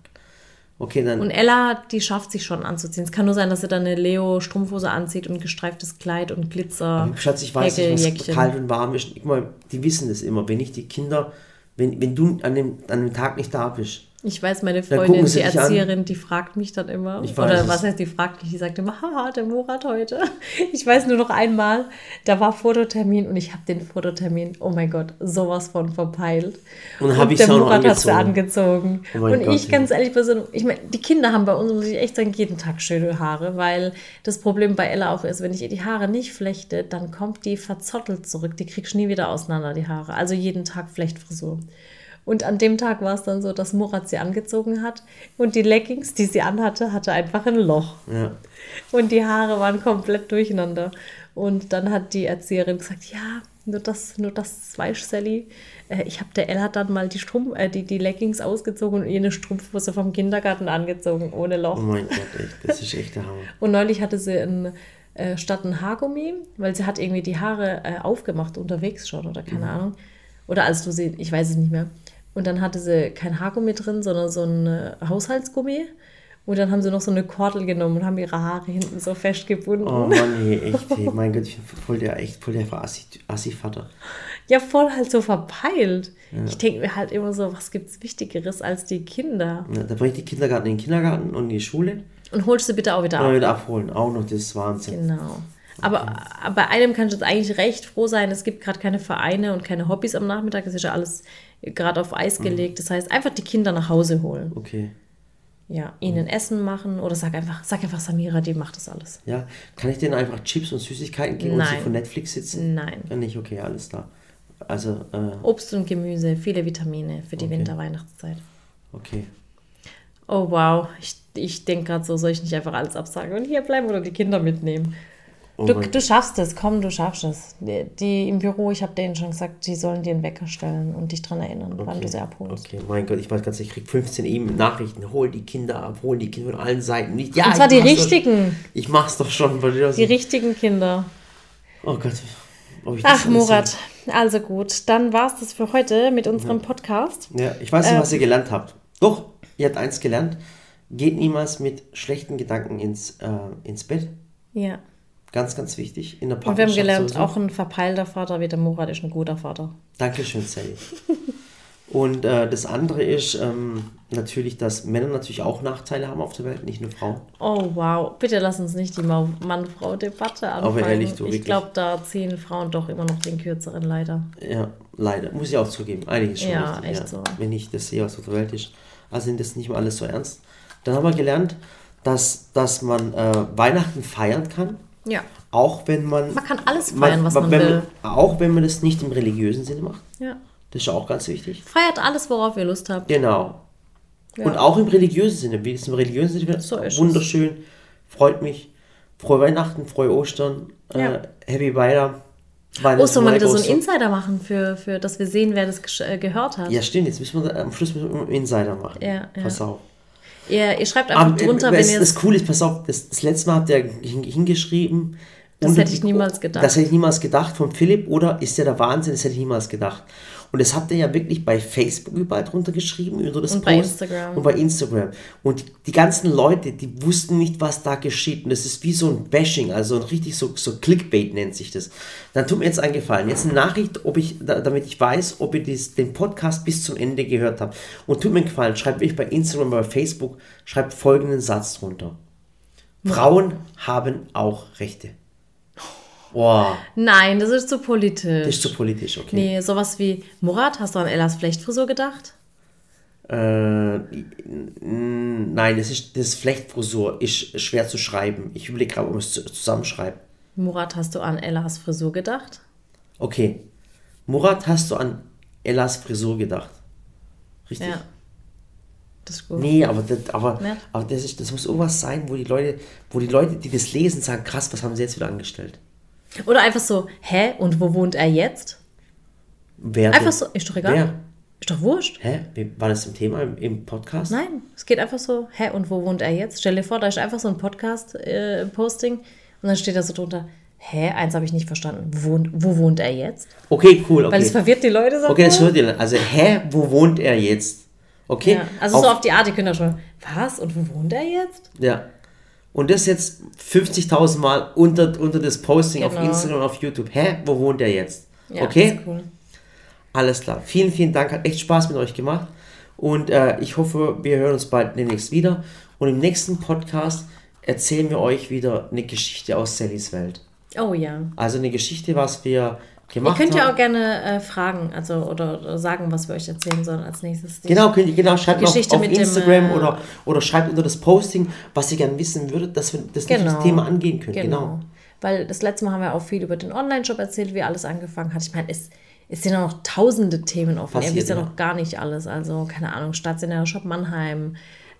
Okay, dann. Und Ella, die schafft sich schon anzuziehen. Es kann nur sein, dass sie dann eine Leo-Strumpfhose anzieht und gestreiftes Kleid und Glitzer. Schatz, ich weiß nicht, was Häkeljäckchen. kalt und warm ist. Mal, die wissen das immer. Wenn ich die Kinder, wenn, wenn du an dem, an dem Tag nicht da bist, Ich weiß, meine Freundin, die dich an. Erzieherin, die fragt mich dann immer. Ich weiß oder was heißt, die fragt mich, die sagt immer, haha, der Murat heute. [laughs] Ich weiß nur noch einmal, da war Fototermin und ich habe den Fototermin, oh mein Gott, sowas von verpeilt. Und ich der Murat hat sie angezogen. Oh und Gott, ich ja. ganz ehrlich, persönlich, ich meine, die Kinder haben bei uns, muss ich echt sagen, jeden Tag schöne Haare, weil das Problem bei Ella auch ist, wenn ich ihr die Haare nicht flechte, dann kommt die verzottelt zurück. Die kriegst du nie wieder auseinander, die Haare. Also jeden Tag Flechtfrisur. Und an dem Tag war es dann so, dass Murat sie angezogen hat und die Leggings, die sie anhatte, hatte einfach ein Loch. ja. Und die Haare waren komplett durcheinander. Und dann hat die Erzieherin gesagt, ja, nur das, nur das weißt Sally. Äh, Ich habe der Ella dann mal die, Strumpf, äh, die, die Leggings ausgezogen und ihr eine Strumpfhose vom Kindergarten angezogen, ohne Loch. Oh mein Gott, echt, das ist echt der Hammer. Und neulich hatte sie ein, äh, statt ein Haargummi, weil sie hat irgendwie die Haare äh, aufgemacht unterwegs schon oder keine Ahnung. Oder als du sie, ich weiß es nicht mehr. Und dann hatte sie kein Haargummi drin, sondern so ein äh, Haushaltsgummi. Und dann haben sie noch so eine Kordel genommen und haben ihre Haare hinten so festgebunden. Oh Mann, [laughs] nee, echt, ey, mein Gott, ich bin voll der, echt voll der Assi- Assi-Vater. Ja, voll halt so verpeilt. Ich denke mir halt immer so, was gibt's Wichtigeres als die Kinder? Ja, da bringe ich die Kindergarten in den Kindergarten und in die Schule Und holst sie bitte auch wieder und ab. wieder abholen. Auch noch, das ist Wahnsinn. Genau. Aber aber bei einem kannst du jetzt eigentlich recht froh sein, es gibt gerade keine Vereine und keine Hobbys am Nachmittag. Es ist ja alles gerade auf Eis gelegt. Das heißt, einfach die Kinder nach Hause holen. Okay. Ja, ihnen Essen machen oder sag einfach, sag einfach Samira, die macht das alles. Ja, kann ich denen einfach Chips und Süßigkeiten geben und sie Nein. von Netflix sitzen? Nein. Ja, nicht, okay, alles da. Also, äh, Obst und Gemüse, viele Vitamine für die Okay. Winter-Weihnachtszeit. okay. Oh wow, ich, ich denke gerade so, soll ich nicht einfach alles absagen und hier bleiben oder die Kinder mitnehmen? Oh Du, du schaffst es, komm, du schaffst es. Die, die im Büro, ich habe denen schon gesagt, die sollen dir einen Wecker stellen und dich dran erinnern, wann du sie abholst. Okay, mein Gott, ich weiß ganz, ich krieg 15 E-Mail-Nachrichten. Hol die Kinder ab, hol die Kinder von allen Seiten. Nicht, ja, Und zwar die mach's doch- richtigen, Ich mach's doch schon. weil die richtigen Kinder. Oh Gott. ob ich das Ach, Murat, also gut, dann war es das für heute mit unserem Podcast. Ja, ich weiß nicht, Ähm. was ihr gelernt habt. Doch, ihr habt eins gelernt. Geht niemals mit schlechten Gedanken ins, äh, ins Bett. Ja. Ganz, ganz wichtig. In der Und wir haben Partnerschaft gelernt, sowieso. auch ein verpeilter Vater wie der Murat ist ein guter Vater. Dankeschön, Sally. Und äh, das andere ist ähm, natürlich, dass Männer natürlich auch Nachteile haben auf der Welt, nicht nur Frauen. Oh wow, bitte lass uns nicht die Mann-Frau-Debatte anfangen. ehrlich, du, ich glaube, da ziehen Frauen doch immer noch den kürzeren leider. Ja, leider. Muss ich auch zugeben. Einiges schon Ja, richtig. echt so. Wenn ich das sehe, was auf der Welt ist. Also sind das nicht mal alles so ernst. Dann haben wir gelernt, dass, dass man äh, Weihnachten feiern kann. Ja. Auch wenn man. Man kann alles feiern, was man wenn will. Auch wenn man das nicht im religiösen Sinne macht. Ja. Das ist auch ganz wichtig. Feiert alles, worauf ihr Lust habt. Genau. Ja. Und auch im religiösen Sinne. Wie es im religiösen Sinne So ist es. wunderschön. Freut mich. Frohe Weihnachten, frohe Ostern. Ja. Äh, Happy Weihnachten. Oh, sollen wir wieder so einen. Insider machen, für, für, dass wir sehen, wer das äh, gehört hat? Ja, stimmt. Jetzt müssen wir am Schluss müssen wir einen Insider machen. Ja, ja. Pass auf. Ihr, ihr schreibt einfach Aber, drunter, äh, wenn das, ihr das Coole ist, pass auf, das, das letzte Mal habt ihr hin- hingeschrieben, Das hätte ich niemals gedacht. Das hätte ich niemals gedacht von Philipp oder ist ja der Wahnsinn, das hätte ich niemals gedacht. Und das habt ihr ja wirklich bei Facebook überall drunter geschrieben, über das Und bei Instagram. Und bei Instagram. Und die, die ganzen Leute, die wussten nicht, was da geschieht. Und das ist wie so ein Bashing, also ein richtig so, so Clickbait nennt sich das. Dann tut mir jetzt einen Gefallen. Jetzt eine Nachricht, ob ich, da, damit ich weiß, ob ihr dies, den Podcast bis zum Ende gehört habt. Und tut mir einen Gefallen, schreibt mich bei Instagram, bei Facebook, schreibt folgenden Satz drunter. Frauen haben auch Rechte. Boah, Nein, das ist zu politisch. das ist zu politisch, okay. Nee, sowas wie, Murat, hast du an Ellas Flechtfrisur gedacht? Äh, nein, das ist, das Flechtfrisur ist schwer zu schreiben. Ich überlege gerade, ob ich es zu- zusammenschreibe. Murat, hast du an Ellas Frisur gedacht? Okay. Murat, hast du an Ellas Frisur gedacht? Richtig? Ja. Das ist gut. Nee, aber, das, aber, Ja. aber das, ist, das muss irgendwas sein, wo die Leute, wo die Leute, die das lesen, sagen, krass, was haben sie jetzt wieder angestellt? Oder einfach so, hä, und wo wohnt er jetzt? Wer Einfach denn? so, ist doch egal. Wer? Ist doch wurscht. Hä? War das im Thema im, im Podcast? Nein, es geht einfach so, hä, und wo wohnt er jetzt? Stell dir vor, da ist einfach so ein Podcast-Posting und dann steht da so drunter, hä, eins habe ich nicht verstanden, wo wohnt, wo wohnt er jetzt? Okay, cool. Okay, Weil es verwirrt die Leute so. okay das hört ihr dann. Also, hä, wo wohnt er jetzt? Okay? Ja, also so auf die Art, die können da schon, was, und wo wohnt er jetzt? Ja. Und das jetzt 50.000 Mal unter, unter das Posting auf Genau. Instagram und auf YouTube. Hä, wo wohnt er jetzt? Ja, okay? cool. Alles klar. Vielen, vielen Dank. Hat echt Spaß mit euch gemacht. Und äh, ich hoffe, wir hören uns bald demnächst wieder. Und im nächsten Podcast erzählen wir euch wieder eine Geschichte aus Sallys Welt. Oh ja. Also eine Geschichte, was wir Ihr gemacht könnt ja haben. auch gerne äh, fragen, also oder, oder sagen, was wir euch erzählen sollen als nächstes. Genau, könnt ihr, genau, schreibt auf, Geschichte auf dem, Instagram äh, oder, oder schreibt unter das Posting, was ihr gerne wissen würdet, dass wir das Genau. nächste Thema angehen können. Genau. Genau. Weil das letzte Mal haben wir auch viel über den Online-Shop erzählt, wie alles angefangen hat. Ich meine, es, es sind ja noch tausende Themen offen. Ihr Passiert, wisst ja ja. noch gar nicht alles. Also, keine Ahnung, stationärer Shop Mannheim.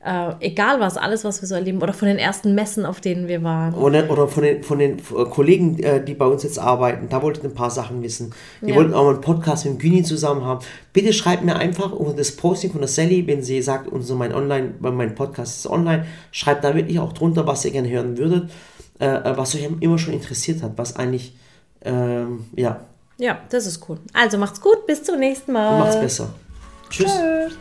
Äh, egal was, alles, was wir so erleben. Oder von den ersten Messen, auf denen wir waren. Oder, oder von den, von den äh, Kollegen, äh, die bei uns jetzt arbeiten, da wollten ein paar Sachen wissen. Die Ja. wollten auch mal einen Podcast mit dem Güni zusammen haben. Bitte schreibt mir einfach unter das Posting von der Sally, wenn sie sagt, unser mein Online, mein Podcast ist online, schreibt da wirklich auch drunter, was ihr gerne hören würdet, äh, äh, was euch immer schon interessiert hat, was eigentlich, ähm, ja, Ja, das ist cool. Also macht's gut, bis zum nächsten Mal. macht's besser. Tschüss. Tschüss.